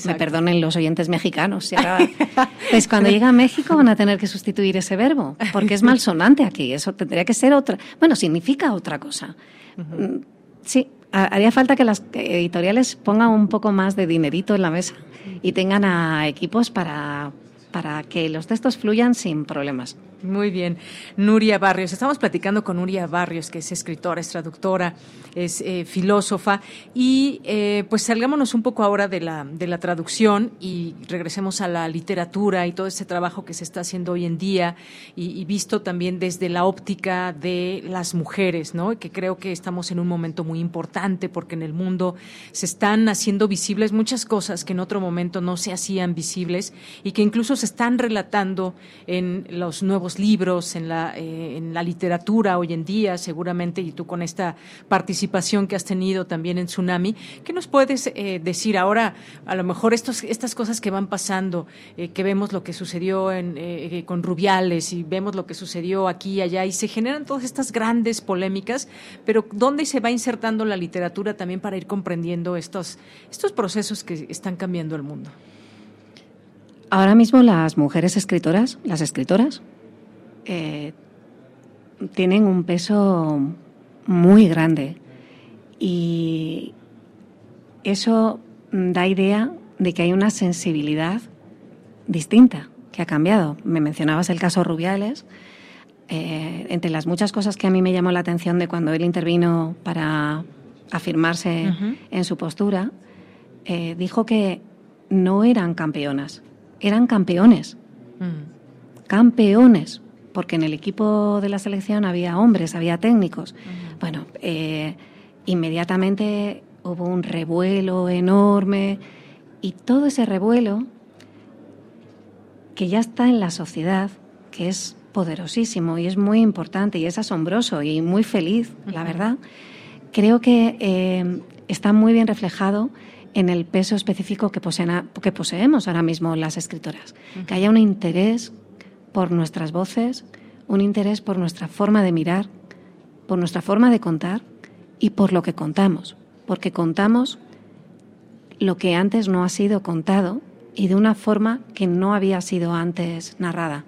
me perdonen los oyentes mexicanos. pues cuando llega a México van a tener que sustituir ese verbo, porque es malsonante aquí. Eso tendría que ser otra. Bueno, significa otra cosa. Mm, sí, haría falta que las editoriales pongan un poco más de dinerito en la mesa y tengan a equipos para, para que los textos fluyan sin problemas. Muy bien. Nuria Barrios. Estamos platicando con Nuria Barrios, que es escritora, es traductora, es eh, filósofa. Y eh, pues salgámonos un poco ahora de la, de la traducción y regresemos a la literatura y todo ese trabajo que se está haciendo hoy en día y, visto también desde la óptica de las mujeres, ¿no? Que creo que estamos en un momento muy importante porque en el mundo se están haciendo visibles muchas cosas que en otro momento no se hacían visibles y que incluso se están relatando en los nuevos libros, en la, eh, en la literatura hoy en día, seguramente, y tú con esta participación que has tenido también en Tsunami, ¿qué nos puedes eh, decir ahora? A lo mejor estos, estas cosas que van pasando, eh, que vemos lo que sucedió en, con Rubiales y vemos lo que sucedió aquí y allá, y se generan todas estas grandes polémicas, pero ¿dónde se va insertando la literatura también para ir comprendiendo estos, estos procesos que están cambiando el mundo? Ahora mismo las mujeres escritoras, las escritoras, eh, tienen un peso muy grande y eso da idea de que hay una sensibilidad distinta que ha cambiado. Me mencionabas el caso Rubiales. eh, entre las muchas cosas que a mí me llamó la atención de cuando él intervino para afirmarse en su postura, eh, dijo que no eran campeonas, eran campeones. Mm. Campeones, porque en el equipo de la selección había hombres, había técnicos. Bueno, eh, inmediatamente hubo un revuelo enorme y todo ese revuelo que ya está en la sociedad, que es poderosísimo y es muy importante y es asombroso y muy feliz, la verdad, creo que eh, está muy bien reflejado en el peso específico que, que poseemos ahora mismo las escritoras. Que haya un interés por nuestras voces, un interés por nuestra forma de mirar, por nuestra forma de contar y por lo que contamos. Porque contamos lo que antes no ha sido contado y de una forma que no había sido antes narrada.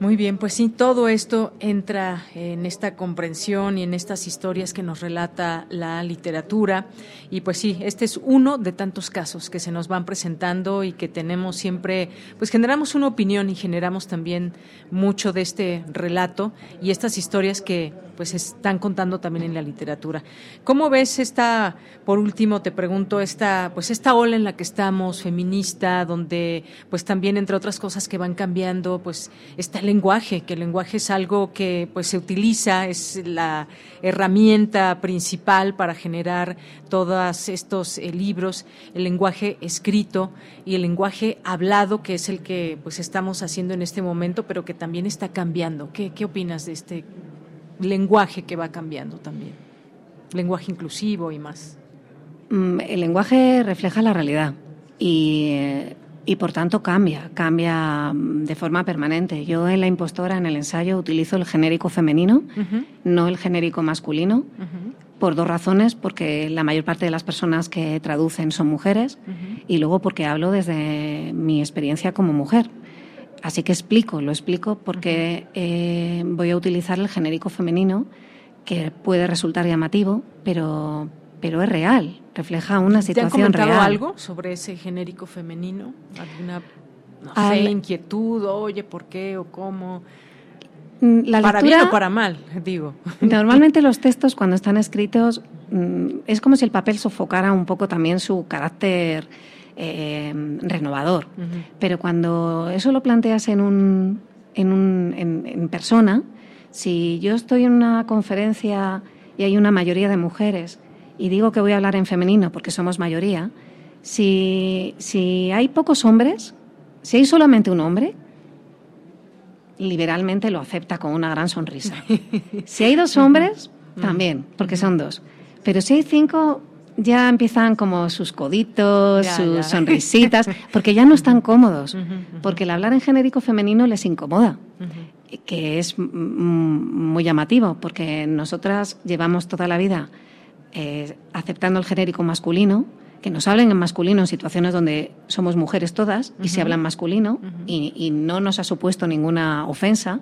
Muy bien, pues sí, todo esto entra en esta comprensión y en estas historias que nos relata la literatura. Y pues sí, este es uno de tantos casos que se nos van presentando y que tenemos siempre, pues generamos una opinión y generamos también mucho de este relato y estas historias que pues están contando también en la literatura. ¿Cómo ves esta, por último te pregunto, esta, pues esta ola en la que estamos, feminista, donde pues también entre otras cosas que van cambiando, pues está el lenguaje, que el lenguaje es algo que pues se utiliza, es la herramienta principal para generar todos estos eh, libros, el lenguaje escrito y el lenguaje hablado, que es el que pues estamos haciendo en este momento, pero que también está cambiando. ¿Qué, qué opinas de este lenguaje que va cambiando también, lenguaje inclusivo y más. Mm, el lenguaje refleja la realidad y, y, por tanto cambia, cambia mm, de forma permanente. Yo en La impostora, en el ensayo, utilizo el genérico femenino, no el genérico masculino, por dos razones, porque la mayor parte de las personas que traducen son mujeres y luego porque hablo desde mi experiencia como mujer. Así que explico, lo explico porque eh, voy a utilizar el genérico femenino, que puede resultar llamativo, pero, pero es real, refleja una situación ¿Te han comentado algo sobre ese genérico femenino? ¿Alguna no inquietud? Oye, ¿por qué o cómo? Mm, la para bien o para mal, digo. Normalmente los textos cuando están escritos mm, es como si el papel sofocara un poco también su carácter eh, renovador. Pero cuando eso lo planteas en, un, en, un, en, persona, si yo estoy en una conferencia y hay una mayoría de mujeres y digo que voy a hablar en femenino porque somos mayoría, si, si hay pocos hombres, si hay solamente un hombre, liberalmente lo acepta con una gran sonrisa. Si hay dos hombres, también, porque son dos. Pero si hay cinco, ya empiezan como sus coditos, sus sonrisitas, porque ya no están cómodos, porque el hablar en genérico femenino les incomoda, que es muy llamativo, porque nosotras llevamos toda la vida eh, aceptando el genérico masculino, que nos hablen en masculino en situaciones donde somos mujeres todas y se hablan masculino y no nos ha supuesto ninguna ofensa.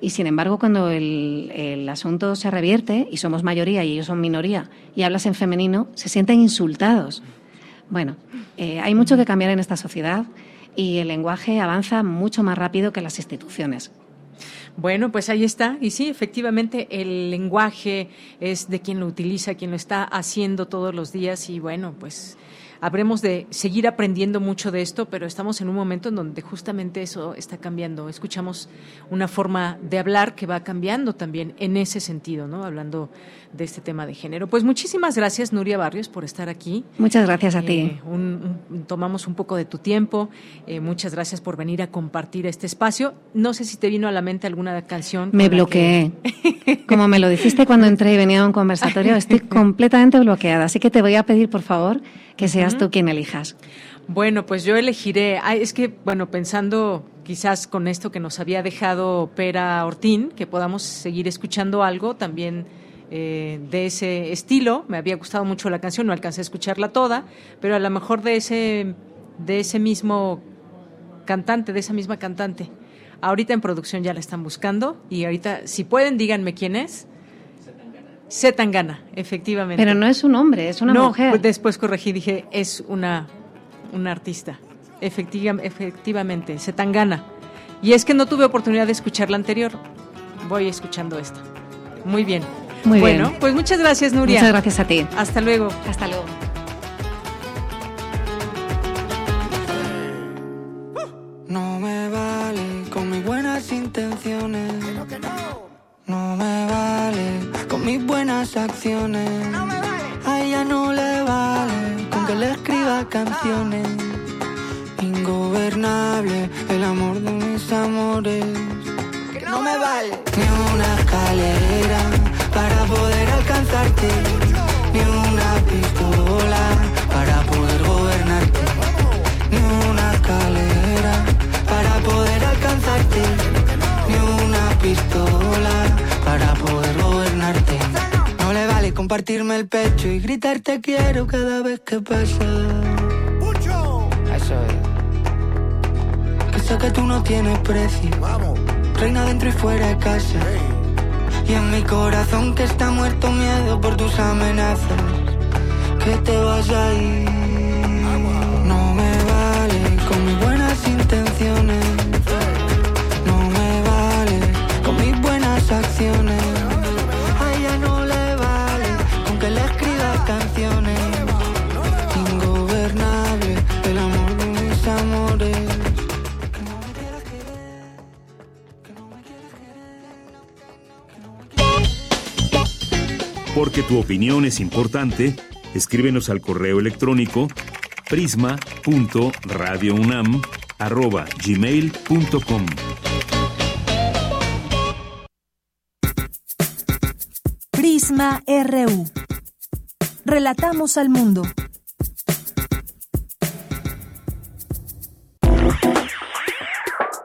Y sin embargo, cuando el, asunto se revierte y somos mayoría y ellos son minoría y hablas en femenino, se sienten insultados. Bueno, eh, hay mucho que cambiar en esta sociedad y el lenguaje avanza mucho más rápido que las instituciones. Bueno, pues ahí está. Y sí, efectivamente, el lenguaje es de quien lo utiliza, quien lo está haciendo todos los días. Y bueno, pues habremos de seguir aprendiendo mucho de esto, pero estamos en un momento en donde justamente eso está cambiando. Escuchamos una forma de hablar que va cambiando también en ese sentido, ¿no? Hablando de este tema de género. Pues muchísimas gracias, Nuria Barrios, por estar aquí. Muchas gracias a ti. Eh, tomamos un poco de tu tiempo. Eh, muchas gracias por venir a compartir este espacio. No sé si te vino a la mente alguna canción. Me bloqueé. Como me lo dijiste cuando entré y venía a un conversatorio, estoy completamente bloqueada. Así que te voy a pedir, por favor, que seas tú quien elijas. Bueno, pues yo elegiré. es que, bueno, pensando quizás con esto que nos había dejado Pera Ortín, que podamos seguir escuchando algo también eh, de ese estilo. Me había gustado mucho la canción, no alcancé a escucharla toda, pero a lo mejor de ese, de ese mismo cantante, de esa misma cantante. Ahorita en producción ya la están buscando y ahorita, si pueden, díganme quién es. Zetangana, efectivamente. Pero no es un hombre, es una no, mujer. después corregí, dije, es una, una artista. efectivamente, Zetangana. Y es que no tuve oportunidad de escuchar la anterior. voy escuchando esto. Muy bien. Muy bueno, bien. pues muchas gracias, Nuria. Muchas gracias a ti. Hasta luego. Hasta luego. El pecho y gritar te quiero cada vez que pasa. Eso es. Que sé que tú no tienes precio. Reina dentro y fuera de casa. Y en mi corazón que está muerto miedo por tus amenazas. Que te vas a ir. Porque tu opinión es importante, escríbenos al correo electrónico prisma.radiounam@gmail.com. Prisma RU. Relatamos al mundo.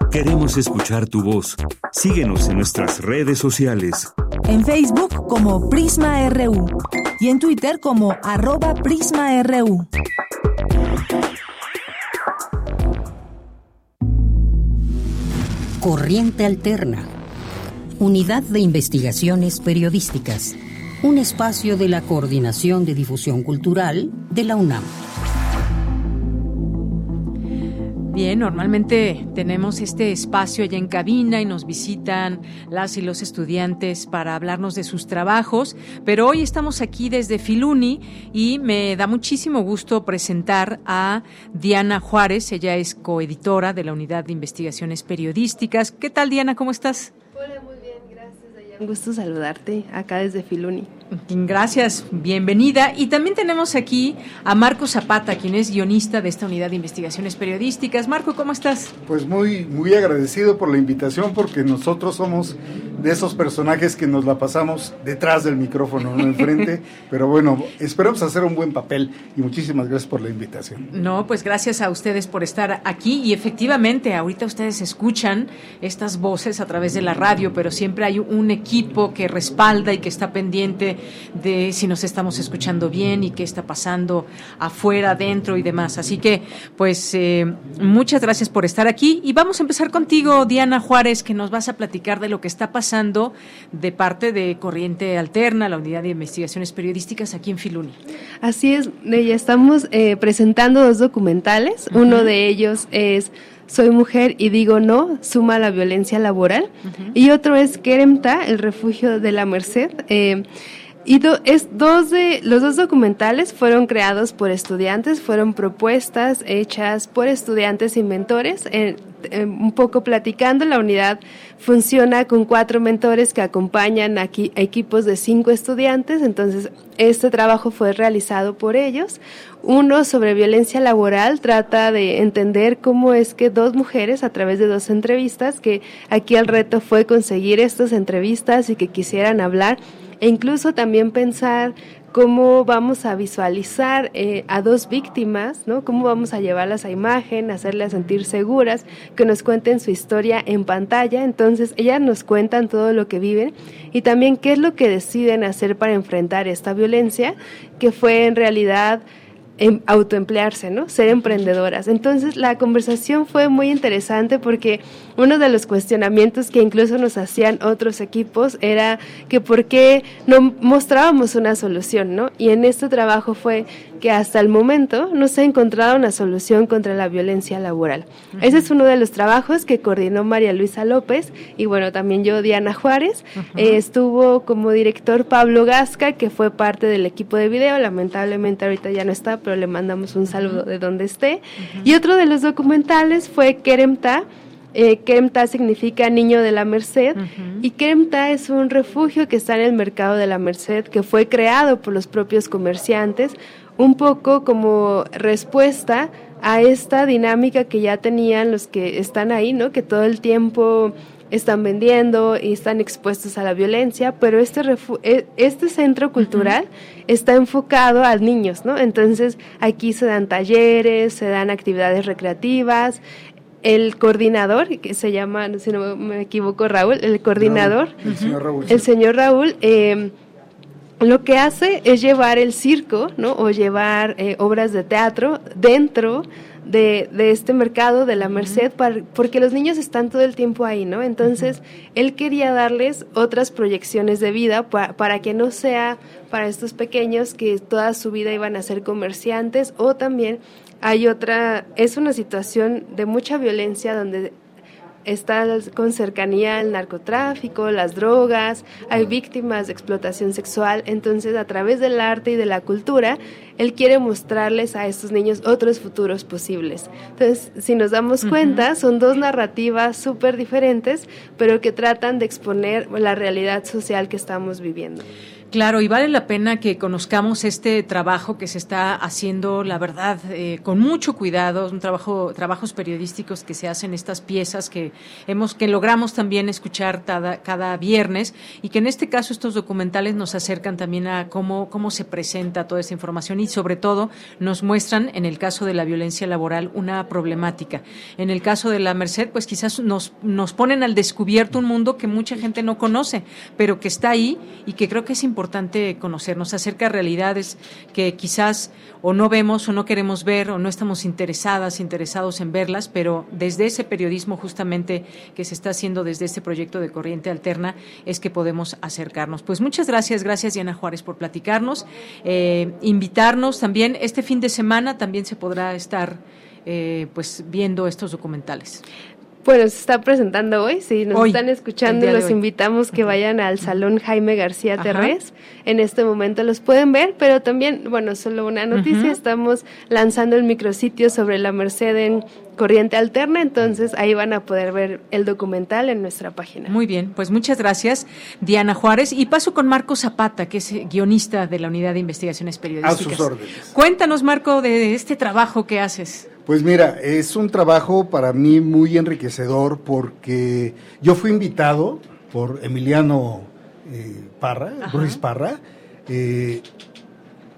Queremos escuchar tu voz. Síguenos en nuestras redes sociales. En Facebook como Prisma RU y en Twitter como arroba PrismaRU. Corriente Alterna. Unidad de Investigaciones Periodísticas. Un espacio de la Coordinación de Difusión Cultural de la UNAM. Bien, normalmente tenemos este espacio allá en cabina y nos visitan las y los estudiantes para hablarnos de sus trabajos, pero hoy estamos aquí desde Filuni y me da muchísimo gusto presentar a Diana Juárez, ella es coeditora de la Unidad de Investigaciones Periodísticas. ¿Qué tal Diana? ¿Cómo estás? Hola, muy bien, gracias. Un gusto saludarte acá desde Filuni. Gracias, bienvenida. Y también tenemos aquí a Marco Zapata, quien es guionista de esta unidad de investigaciones periodísticas. Marco, ¿cómo estás? Pues muy, muy agradecido por la invitación porque nosotros somos de esos personajes que nos la pasamos detrás del micrófono, no enfrente. Pero bueno, esperamos hacer un buen papel y muchísimas gracias por la invitación. No, pues gracias a ustedes por estar aquí y efectivamente ahorita ustedes escuchan estas voces a través de la radio, pero siempre hay un equipo que respalda y que está pendiente de si nos estamos escuchando bien y qué está pasando afuera, adentro y demás. Así que, pues, eh, muchas gracias por estar aquí y vamos a empezar contigo, Diana Juárez, que nos vas a platicar de lo que está pasando de parte de Corriente Alterna, la unidad de investigaciones periodísticas aquí en Filuni. Así es, ya estamos eh, presentando dos documentales. Uh -huh. Uno de ellos es soy mujer y digo no, suma la violencia laboral. Uh -huh. Y otro es Queremta, el refugio de la Merced. Eh, y es dos de, los dos documentales fueron creados por estudiantes, fueron propuestas hechas por estudiantes y mentores. Un poco platicando, la unidad funciona con cuatro mentores que acompañan aquí equipos de cinco estudiantes, entonces este trabajo fue realizado por ellos. Uno sobre violencia laboral trata de entender cómo es que dos mujeres a través de dos entrevistas, que aquí el reto fue conseguir estas entrevistas y que quisieran hablar e incluso también pensar cómo vamos a visualizar eh, a dos víctimas, ¿no? Cómo vamos a llevarlas a imagen, hacerlas sentir seguras, que nos cuenten su historia en pantalla. Entonces, ellas nos cuentan todo lo que viven y también qué es lo que deciden hacer para enfrentar esta violencia, que fue en realidad em, autoemplearse, ¿no? Ser emprendedoras. Entonces la conversación fue muy interesante porque uno de los cuestionamientos que incluso nos hacían otros equipos era que por qué no mostrábamos una solución, ¿no? Y en este trabajo fue que hasta el momento no se ha encontrado una solución contra la violencia laboral. Ese es uno de los trabajos que coordinó María Luisa López y bueno, también yo, Diana Juárez. Eh, estuvo como director Pablo Gasca, que fue parte del equipo de video, lamentablemente ahorita ya no está, pero le mandamos un saludo de donde esté. Y otro de los documentales fue Keremta, eh, significa niño de la Merced y Keremta es un refugio que está en el mercado de la Merced que fue creado por los propios comerciantes un poco como respuesta a esta dinámica que ya tenían los que están ahí, ¿no? Que todo el tiempo están vendiendo y están expuestos a la violencia, pero este, e, este centro cultural está enfocado a niños, ¿no? Entonces aquí se dan talleres, se dan actividades recreativas. El coordinador, que se llama, si no me equivoco, Raúl, el coordinador, el señor Raúl, el señor Raúl eh, lo que hace es llevar el circo, ¿no? O llevar eh, obras de teatro dentro de, este mercado de la Merced, porque los niños están todo el tiempo ahí, ¿no? Entonces, él quería darles otras proyecciones de vida para que no sea para estos pequeños que toda su vida iban a ser comerciantes o también hay otra, es una situación de mucha violencia donde está con cercanía al narcotráfico, las drogas, hay víctimas de explotación sexual, entonces a través del arte y de la cultura, él quiere mostrarles a estos niños otros futuros posibles. Entonces, si nos damos cuenta, son dos narrativas súper diferentes, pero que tratan de exponer la realidad social que estamos viviendo. Claro, y vale la pena que conozcamos este trabajo que se está haciendo, la verdad, eh, con mucho cuidado, un trabajo, trabajos periodísticos que se hacen estas piezas que hemos, que logramos también escuchar cada, cada viernes y que en este caso estos documentales nos acercan también a cómo, cómo se presenta toda esta información y sobre todo nos muestran, en el caso de la violencia laboral, una problemática. En el caso de la Merced, pues quizás nos, nos ponen al descubierto un mundo que mucha gente no conoce, pero que está ahí y que creo que es importante importante conocernos acerca de realidades que quizás o no vemos o no queremos ver o no estamos interesadas, interesados en verlas, pero desde ese periodismo justamente que se está haciendo desde este proyecto de Corriente Alterna es que podemos acercarnos. Pues muchas gracias, gracias Diana Juárez por platicarnos, eh, invitarnos también este fin de semana también se podrá estar eh, pues viendo estos documentales. Bueno, se está presentando hoy. Si nos están escuchando, los invitamos que vayan al Salón Jaime García Terrés. En este momento los pueden ver, pero también, bueno, solo una noticia, estamos lanzando el micrositio sobre la Merced en Corriente Alterna, entonces ahí van a poder ver el documental en nuestra página. Muy bien, pues muchas gracias, Diana Juárez. Y paso con Marco Zapata, que es guionista de la Unidad de Investigaciones Periodísticas. A sus órdenes. Cuéntanos, Marco, de este trabajo que haces. Pues mira, es un trabajo para mí muy enriquecedor porque yo fui invitado por Emiliano eh, Parra, Ruiz Parra, eh,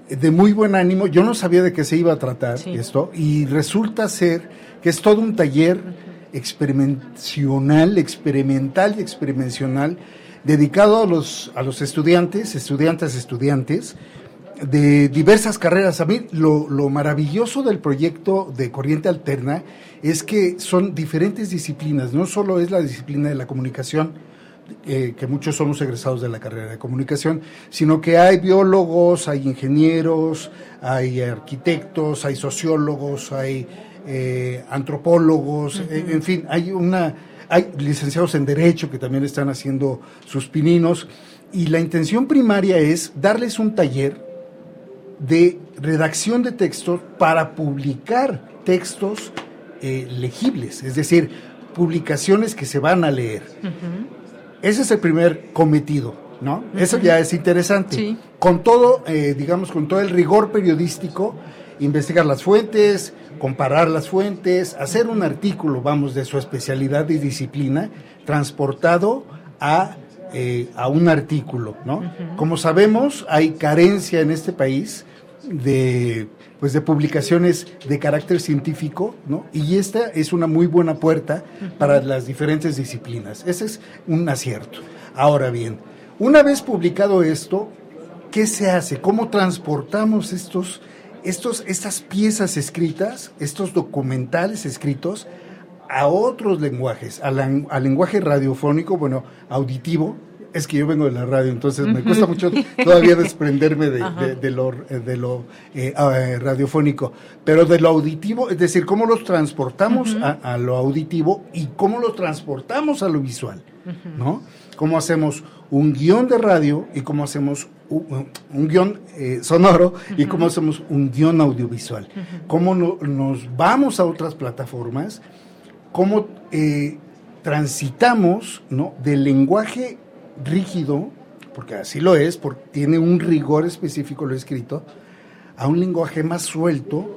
de muy buen ánimo. Yo no sabía de qué se iba a tratar esto y resulta ser que es todo un taller experimental, experimental y experimental dedicado a los, a los estudiantes, estudiantes, estudiantes, de diversas carreras. A mí lo, maravilloso del proyecto de Corriente Alterna es que son diferentes disciplinas, no solo es la disciplina de la comunicación, eh, que muchos somos egresados de la carrera de comunicación, sino que hay biólogos, hay ingenieros, hay arquitectos, hay sociólogos, hay eh, antropólogos, eh, en fin, hay una hay licenciados en derecho que también están haciendo sus pininos y la intención primaria es darles un taller de redacción de textos para publicar textos eh, legibles, es decir, publicaciones que se van a leer. Ese es el primer cometido, ¿no? Eso ya es interesante. Con todo, eh, digamos, con todo el rigor periodístico, investigar las fuentes, comparar las fuentes, hacer un artículo, vamos, de su especialidad y disciplina, transportado a eh, a un artículo, ¿no? Como sabemos, hay carencia en este país de pues de publicaciones de carácter científico, ¿no? Y esta es una muy buena puerta para las diferentes disciplinas. Ese es un acierto. Ahora bien, una vez publicado esto, ¿qué se hace? ¿Cómo transportamos estos estos, estas piezas escritas, estos documentales escritos a otros lenguajes, al, al lenguaje radiofónico, bueno, auditivo, es que yo vengo de la radio, entonces me cuesta mucho todavía desprenderme de, de, lo, de lo eh, eh, radiofónico, pero de lo auditivo, es decir, cómo los transportamos a, lo auditivo y cómo los transportamos a lo visual, ¿no? Cómo hacemos un guion de radio y cómo hacemos un, guion eh, sonoro y cómo hacemos un guion audiovisual. Cómo nos vamos a otras plataformas, cómo transitamos ¿no? del lenguaje rígido, porque así lo es, porque tiene un rigor específico lo escrito, a un lenguaje más suelto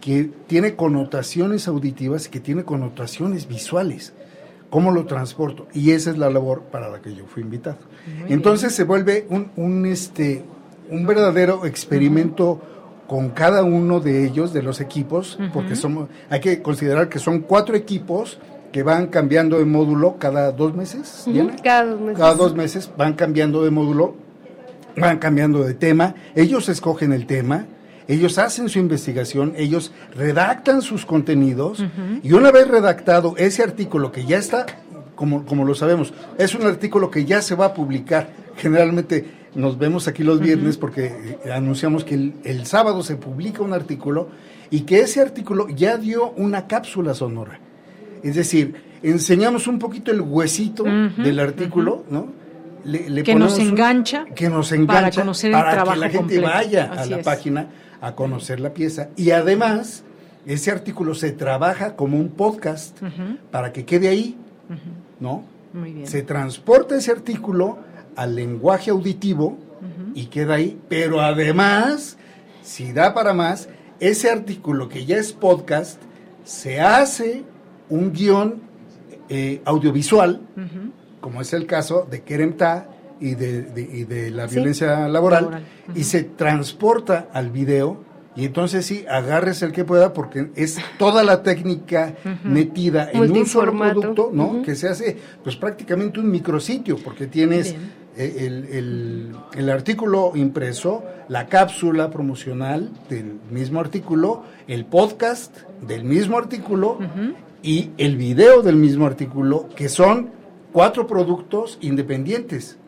que tiene connotaciones auditivas y que tiene connotaciones visuales. ¿Cómo lo transporto? Y esa es la labor para la que yo fui invitado. Entonces se vuelve un, este, un verdadero experimento con cada uno de ellos, de los equipos, porque somos, hay que considerar que son cuatro equipos que van cambiando de módulo cada dos meses. Cada dos meses. Cada dos meses van cambiando de módulo, van cambiando de tema. Ellos escogen el tema, ellos hacen su investigación, ellos redactan sus contenidos y una vez redactado ese artículo que ya está, como, como lo sabemos, es un artículo que ya se va a publicar. Generalmente nos vemos aquí los viernes porque eh, anunciamos que el, el sábado se publica un artículo y que ese artículo ya dio una cápsula sonora. Es decir, enseñamos un poquito el huesito del artículo, ¿no? que nos engancha. Que nos engancha para conocer el trabajo que la gente vaya a la página a conocer la pieza. Y además, ese artículo se trabaja como un podcast para que quede ahí, ¿no? Muy bien. Se transporta ese artículo al lenguaje auditivo y queda ahí, pero además, si da para más, ese artículo que ya es podcast se hace un guion eh, audiovisual, como es el caso de Keremta y de, de, la violencia laboral, y se transporta al video. Y entonces sí, agarres el que pueda porque es toda la técnica metida en un solo producto, ¿no? Que se hace pues prácticamente un micrositio porque tienes el, el, artículo impreso, la cápsula promocional del mismo artículo, el podcast del mismo artículo y el video del mismo artículo, que son cuatro productos independientes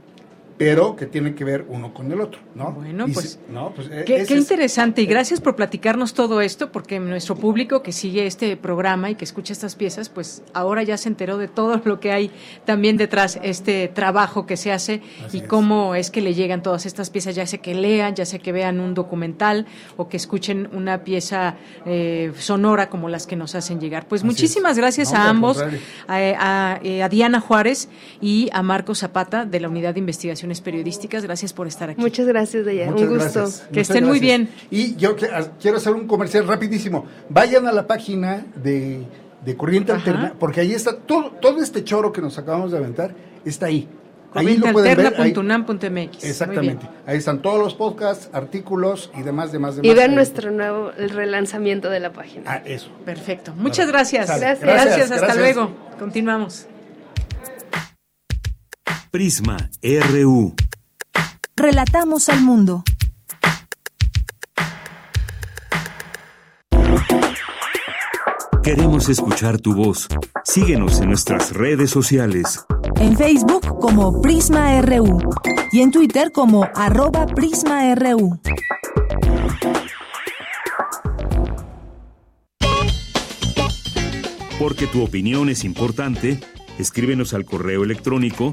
pero que tienen que ver uno con el otro, ¿no? Bueno, pues, pues e, qué, interesante y gracias por platicarnos todo esto, porque nuestro público que sigue este programa y que escucha estas piezas, pues ahora ya se enteró de todo lo que hay también detrás, este trabajo que se hace y cómo es que le llegan todas estas piezas, ya sea que lean, ya sea que vean un documental o que escuchen una pieza eh, sonora como las que nos hacen llegar. Pues muchísimas gracias a ambos, a, a Diana Juárez y a Marco Zapata de la Unidad de Investigación periodísticas. Gracias por estar aquí. Muchas gracias, Deya. Un gusto. Que estén muy bien. Y yo quiero hacer un comercial rapidísimo. Vayan a la página de, Corriente Alterna, porque ahí está todo, todo este choro que nos acabamos de aventar, está ahí. Ahí lo pueden ver. Exactamente. Ahí están todos los podcasts, artículos y demás, demás, demás. Y ver nuestro nuevo el relanzamiento de la página. Ah, eso. Perfecto. Muchas gracias. Gracias. gracias. Hasta luego. Continuamos. Prisma RU. Relatamos al mundo. Queremos escuchar tu voz. Síguenos en nuestras redes sociales. En Facebook como Prisma RU y en Twitter como arroba PrismaRU. Porque tu opinión es importante, escríbenos al correo electrónico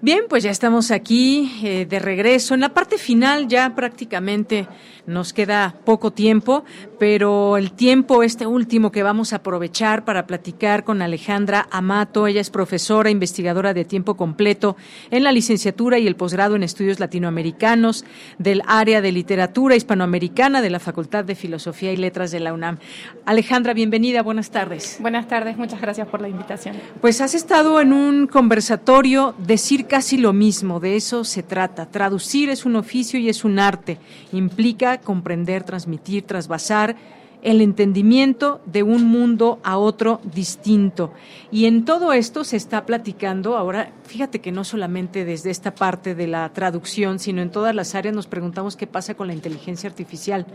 Bien, pues ya estamos aquí eh, de regreso. En la parte final ya prácticamente nos queda poco tiempo, pero el tiempo este último que vamos a aprovechar para platicar con Alejandra Amato. Ella es profesora investigadora de tiempo completo en la licenciatura y el posgrado en estudios latinoamericanos del área de literatura hispanoamericana de la Facultad de Filosofía y Letras de la UNAM. Alejandra, bienvenida, buenas tardes. Buenas tardes, muchas gracias por la invitación. Pues has estado en un conversatorio decir casi lo mismo, de eso se trata. Traducir es un oficio y es un arte. Implica comprender, transmitir, trasvasar el entendimiento de un mundo a otro distinto. Y en todo esto se está platicando ahora, fíjate que no solamente desde esta parte de la traducción, sino en todas las áreas nos preguntamos qué pasa con la inteligencia artificial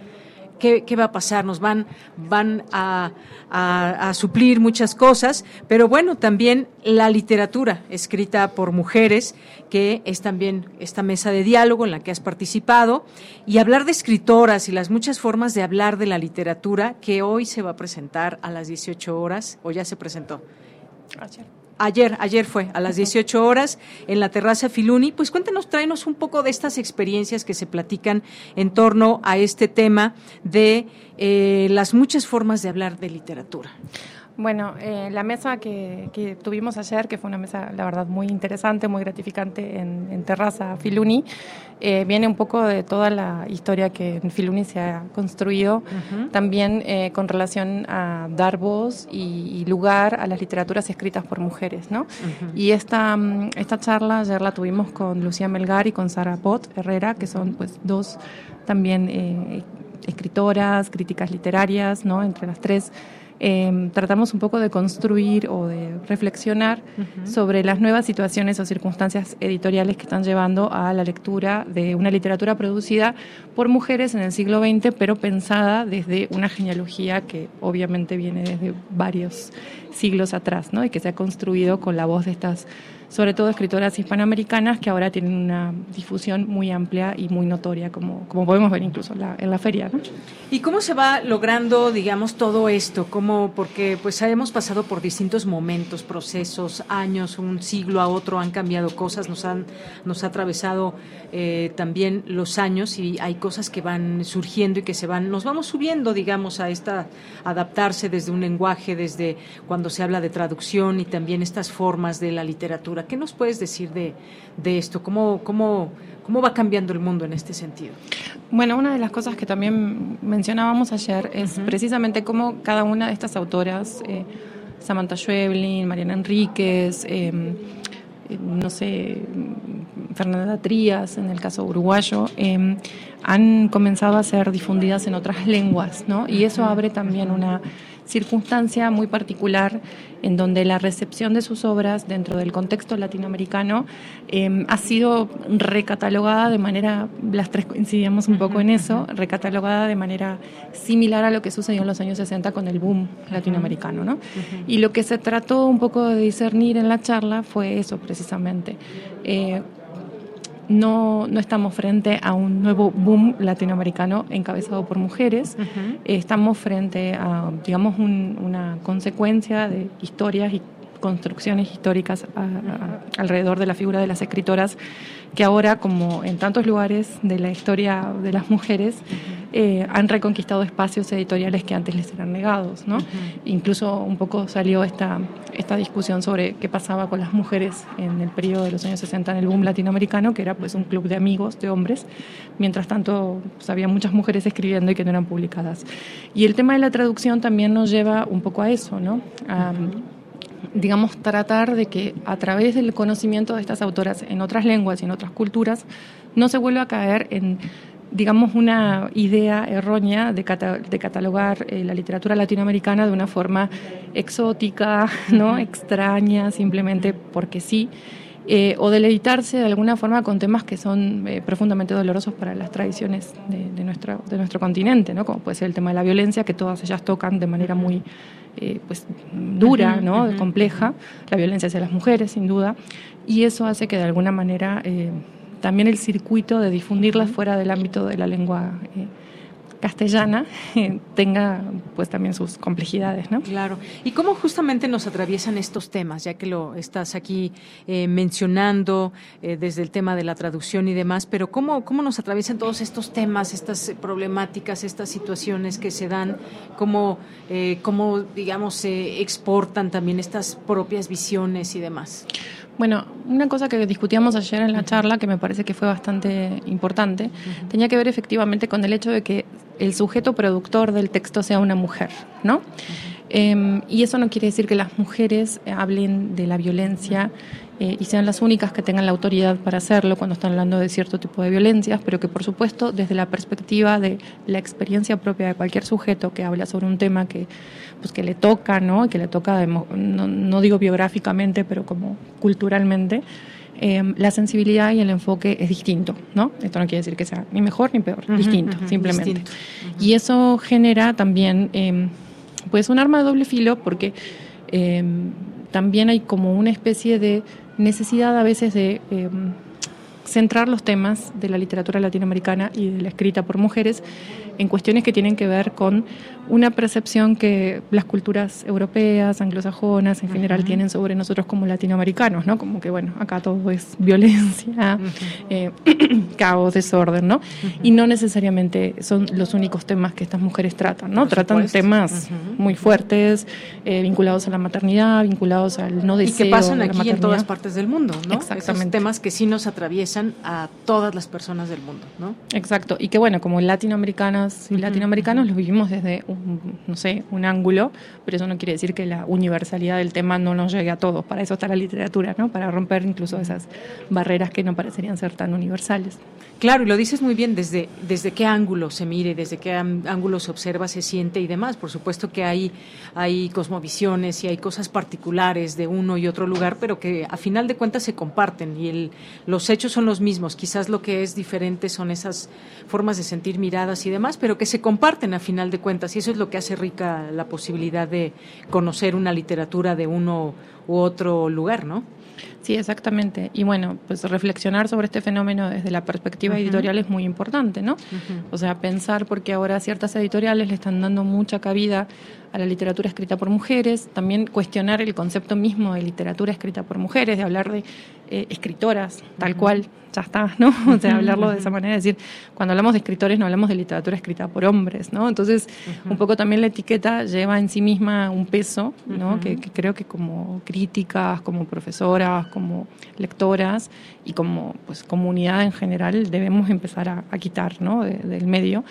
qué, va a pasar, nos van, van a, suplir muchas cosas, pero bueno, también la literatura escrita por mujeres, que es también esta mesa de diálogo en la que has participado, y hablar de escritoras y las muchas formas de hablar de la literatura que hoy se va a presentar a las 18 horas, o ya se presentó. Gracias. Ayer, ayer fue, a las 18 horas, en la terraza Filuni. Pues cuéntanos, tráenos un poco de estas experiencias que se platican en torno a este tema de eh, las muchas formas de hablar de literatura. Bueno, eh, la mesa que, tuvimos ayer, que fue una mesa, la verdad, muy interesante, muy gratificante en, Terraza Filuni, eh, viene un poco de toda la historia que en Filuni se ha construido, también eh, con relación a dar voz y, lugar a las literaturas escritas por mujeres, ¿no? Y esta, mm, esta charla ayer la tuvimos con Lucía Melgar y con Sara Pot Herrera, que son pues dos también escritoras, críticas literarias, ¿no? Entre las tres Em, tratamos un poco de construir o de reflexionar sobre las nuevas situaciones o circunstancias editoriales que están llevando a la lectura de una literatura producida por mujeres en el siglo XX, pero pensada desde una genealogía que obviamente viene desde varios siglos atrás, ¿no? Y que se ha construido con la voz de estas sobre todo escritoras hispanoamericanas que ahora tienen una difusión muy amplia y muy notoria, como, como podemos ver incluso en la, feria. ¿Y cómo se va logrando, digamos, todo esto? ¿Cómo, porque pues hemos pasado por distintos momentos, procesos, años, un siglo a otro han cambiado cosas, nos han nos ha atravesado eh, también los años y hay cosas que van surgiendo y que se van, nos vamos subiendo, digamos, a esta adaptarse desde un lenguaje, desde cuando se habla de traducción y también estas formas de la literatura ¿Qué nos puedes decir de, esto? ¿Cómo, cómo, ¿Cómo va cambiando el mundo en este sentido? Bueno, una de las cosas que también mencionábamos ayer es precisamente cómo cada una de estas autoras, eh, Samantha Schweblin, Mariana Enríquez, em, eh, no sé, Fernanda Trías, en el caso uruguayo, em, han comenzado a ser difundidas en otras lenguas, ¿no? Y eso abre también una circunstancia muy particular en donde la recepción de sus obras dentro del contexto latinoamericano em, ha sido recatalogada de manera, las tres coincidíamos un poco en eso, recatalogada de manera similar a lo que sucedió en los años 60 con el boom latinoamericano. ¿no? Y lo que se trató un poco de discernir en la charla fue eso precisamente. Eh, no, no estamos frente a un nuevo boom latinoamericano encabezado por mujeres, estamos frente a, digamos, una consecuencia de historias y construcciones históricas alrededor de la figura de las escritoras que ahora, como en tantos lugares de la historia de las mujeres, eh, han reconquistado espacios editoriales que antes les eran negados. ¿no? Incluso un poco salió esta, esta discusión sobre qué pasaba con las mujeres en el periodo de los años 60 en el boom latinoamericano, que era pues un club de amigos, de hombres. Mientras tanto, pues, había muchas mujeres escribiendo y que no eran publicadas. Y el tema de la traducción también nos lleva un poco a eso, ¿no? Digamos, tratar de que a través del conocimiento de estas autoras en otras lenguas y en otras culturas no se vuelva a caer en, digamos, una idea errónea de, catalogar eh, la literatura latinoamericana de una forma exótica, ¿no? extraña, simplemente porque sí. Eh, o deleitarse de alguna forma con temas que son eh, profundamente dolorosos para las tradiciones de, nuestro, de nuestro continente, ¿no? como puede ser el tema de la violencia, que todas ellas tocan de manera muy eh, pues, dura, ¿no? compleja, la violencia hacia las mujeres, sin duda, y eso hace que de alguna manera también el circuito de difundirlas fuera del ámbito de la lengua castellana tenga pues también sus complejidades, ¿no? Claro. ¿Y cómo justamente nos atraviesan estos temas, ya que lo estás aquí eh, mencionando eh, desde el tema de la traducción y demás, pero cómo, cómo nos atraviesan todos estos temas, estas problemáticas, estas situaciones que se dan, cómo, eh, cómo digamos, se exportan también estas propias visiones y demás? Bueno, una cosa que discutíamos ayer en la charla, que me parece que fue bastante importante, tenía que ver efectivamente con el hecho de que el sujeto productor del texto sea una mujer, ¿no? Em, y eso no quiere decir que las mujeres hablen de la violencia eh, y sean las únicas que tengan la autoridad para hacerlo cuando están hablando de cierto tipo de violencias, pero que por supuesto desde la perspectiva de la experiencia propia de cualquier sujeto que habla sobre un tema que, pues, que le toca, ¿no? que le toca, no, no digo biográficamente, pero como culturalmente, em, la sensibilidad y el enfoque es distinto, ¿no? Esto no quiere decir que sea ni mejor ni peor, distinto, simplemente. Y eso genera también, eh, pues, un arma de doble filo porque em, también hay como una especie de necesidad a veces de centrar los temas de la literatura latinoamericana y de la escrita por mujeres en cuestiones que tienen que ver con una percepción que las culturas europeas, anglosajonas en general tienen sobre nosotros como latinoamericanos, ¿no? Como que, bueno, acá todo es violencia, eh, caos, desorden, ¿no? Y no necesariamente son los únicos temas que estas mujeres tratan, ¿no? tratan temas muy fuertes, eh, vinculados a la maternidad, vinculados al no deseo. Y que pasan aquí en todas partes del mundo, ¿no? Exactamente. temas que sí nos atraviesan a todas las personas del mundo, ¿no? Exacto. Y que, bueno, como latinoamericanas y latinoamericanos los vivimos desde no sé, un ángulo, pero eso no quiere decir que la universalidad del tema no nos llegue a todos. Para eso está la literatura, ¿no? Para romper incluso esas barreras que no parecerían ser tan universales. Claro, y lo dices muy bien, desde, desde qué ángulo se mire, desde qué ángulo se observa, se siente y demás. Por supuesto que hay, hay cosmovisiones y hay cosas particulares de uno y otro lugar, pero que a final de cuentas se comparten y el, los hechos son los mismos. Quizás lo que es diferente son esas formas de sentir miradas y demás, pero que se comparten a final de cuentas. Y eso es lo que hace rica la posibilidad de conocer una literatura de uno u otro lugar, ¿no? Sí, exactamente. Y bueno, pues reflexionar sobre este fenómeno desde la perspectiva editorial es muy importante, ¿no? O sea, pensar porque ahora ciertas editoriales le están dando mucha cabida a la literatura escrita por mujeres, también cuestionar el concepto mismo de literatura escrita por mujeres, de hablar de eh, escritoras, tal cual, ya está, ¿no? O sea, hablarlo de esa manera, es decir, cuando hablamos de escritores no hablamos de literatura escrita por hombres, ¿no? Entonces, un poco también la etiqueta lleva en sí misma un peso, ¿no? que, creo que como críticas, como profesoras, como lectoras y como pues comunidad en general debemos empezar a, quitar, ¿no? del medio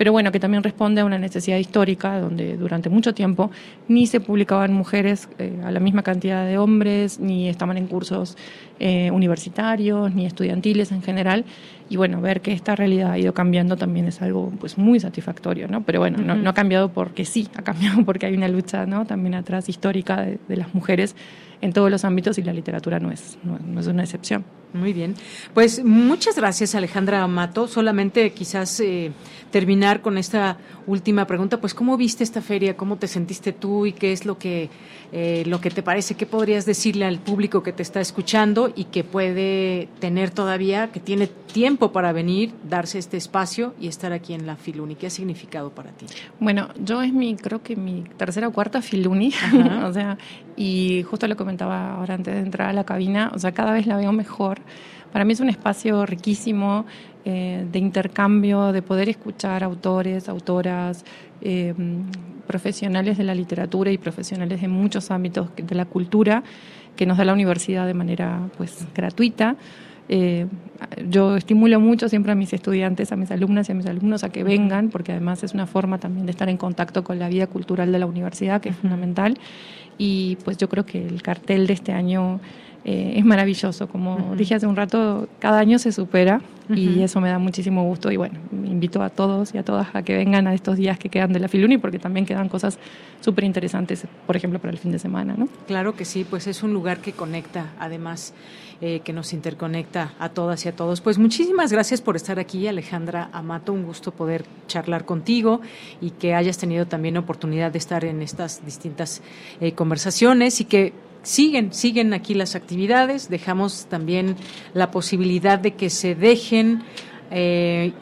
pero bueno, que también responde a una necesidad histórica donde durante mucho tiempo ni se publicaban mujeres eh, a la misma cantidad de hombres, ni estaban en cursos eh, universitarios, ni estudiantiles en general. Y bueno, ver que esta realidad ha ido cambiando también es algo pues muy satisfactorio, ¿no? Pero bueno, no, ha cambiado porque sí, ha cambiado porque hay una lucha, ¿no? También atrás histórica de las mujeres en todos los ámbitos y la literatura no es, no, es una excepción. Muy bien. Pues muchas gracias, Alejandra Amato. Solamente quizás eh, terminar con esta última pregunta. Pues, ¿cómo viste esta feria? ¿Cómo te sentiste tú y qué es lo que, eh, lo que te parece? ¿Qué podrías decirle al público que te está escuchando y que puede tener todavía, que tiene tiempo para venir, darse este espacio y estar aquí en la Filuni? ¿Qué ha significado para ti? Bueno, yo es mi, creo que mi tercera o cuarta Filuni. o sea, y justo lo comentaba ahora antes de entrar a la cabina, o sea, cada vez la veo mejor. Para mí es un espacio riquísimo eh, de intercambio, de poder escuchar autores, autoras, eh, profesionales de la literatura y profesionales de muchos ámbitos de la cultura que nos da la universidad de manera pues gratuita. Eh, yo estimulo mucho siempre a mis estudiantes, a mis alumnas y a mis alumnos a que vengan, porque además es una forma también de estar en contacto con la vida cultural de la universidad, que es fundamental y pues yo creo que el cartel de este año eh, es maravilloso. Como dije hace un rato, cada año se supera y eso me da muchísimo gusto. Y bueno, invito a todos y a todas a que vengan a estos días que quedan de la Filuni porque también quedan cosas súper interesantes, por ejemplo, para el fin de semana. ¿no? Claro que sí, pues es un lugar que conecta además. Eh, que nos interconecta a todas y a todos. Pues muchísimas gracias por estar aquí, Alejandra Amato. Un gusto poder charlar contigo y que hayas tenido también oportunidad de estar en estas distintas eh, conversaciones y que siguen, siguen aquí las actividades. Dejamos también la posibilidad de que se dejen, eh,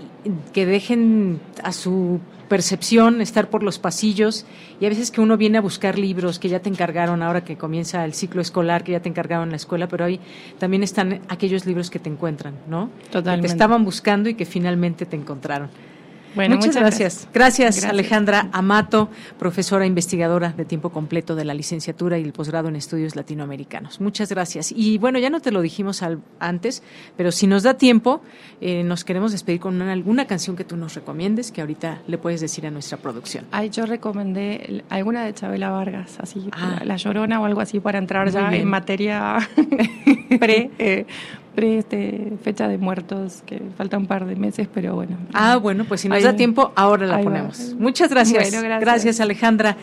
que dejen a su percepción estar por los pasillos y a veces que uno viene a buscar libros que ya te encargaron ahora que comienza el ciclo escolar, que ya te encargaron en la escuela, pero ahí también están aquellos libros que te encuentran, ¿no? Totalmente. Que te estaban buscando y que finalmente te encontraron. Bueno, muchas, gracias. gracias. Alejandra Amato, profesora investigadora de tiempo completo de la licenciatura y el posgrado en estudios latinoamericanos. Muchas gracias. Y bueno, ya no te lo dijimos antes, pero si nos da tiempo, eh, nos queremos despedir con alguna canción que tú nos recomiendes, que ahorita le puedes decir a nuestra producción. Ay, yo recomendé alguna de Chabela Vargas, así, ah. La Llorona o algo así, para entrar ya en materia pre. Eh, este, fecha de muertos, que falta un par de meses, pero bueno. Ah, bueno, pues si nos da tiempo, ahora la ponemos. Muchas gracias. gracias. Gracias, Alejandra.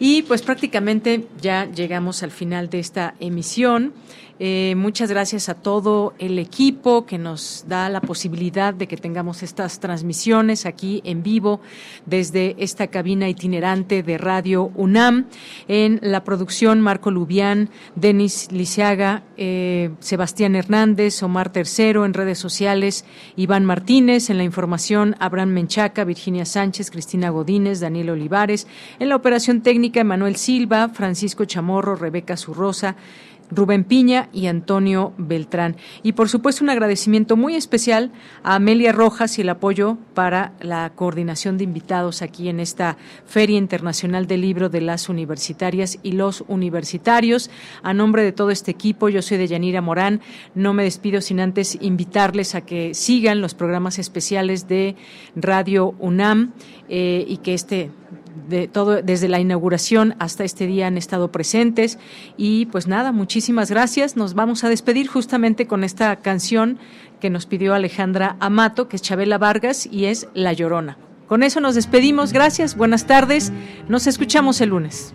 Y pues prácticamente ya llegamos al final de esta emisión. Eh, muchas gracias a todo el equipo que nos da la posibilidad de que tengamos estas transmisiones aquí en vivo desde esta cabina itinerante de Radio UNAM. En la producción, Marco Lubián, Denis Lisiaga, eh, Sebastián Hernández, Omar Tercero, en redes sociales, Iván Martínez, en la información, Abraham Menchaca, Virginia Sánchez, Cristina Godínez, Daniel Olivares, en la operación técnica, Manuel Silva, Francisco Chamorro, Rebeca Zurrosa, Rubén Piña y Antonio Beltrán. Y por supuesto un agradecimiento muy especial a Amelia Rojas y el apoyo para la coordinación de invitados aquí en esta Feria Internacional del Libro de las Universitarias y los Universitarios. A nombre de todo este equipo, yo soy de Yanira Morán. No me despido sin antes invitarles a que sigan los programas especiales de Radio UNAM eh, y que este de todo desde la inauguración hasta este día han estado presentes y pues nada, muchísimas gracias. Nos vamos a despedir justamente con esta canción que nos pidió Alejandra Amato, que es Chabela Vargas y es La Llorona. Con eso nos despedimos. Gracias, buenas tardes. Nos escuchamos el lunes.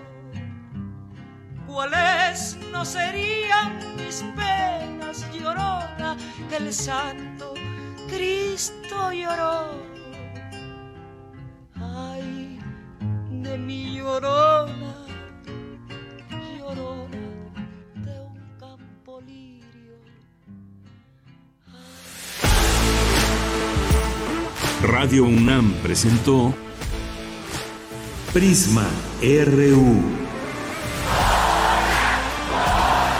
Cuáles no serían mis penas llorona que el santo Cristo lloró. Ay, de mi llorona, llorona de un campo lirio. Radio UNAM presentó Prisma RU.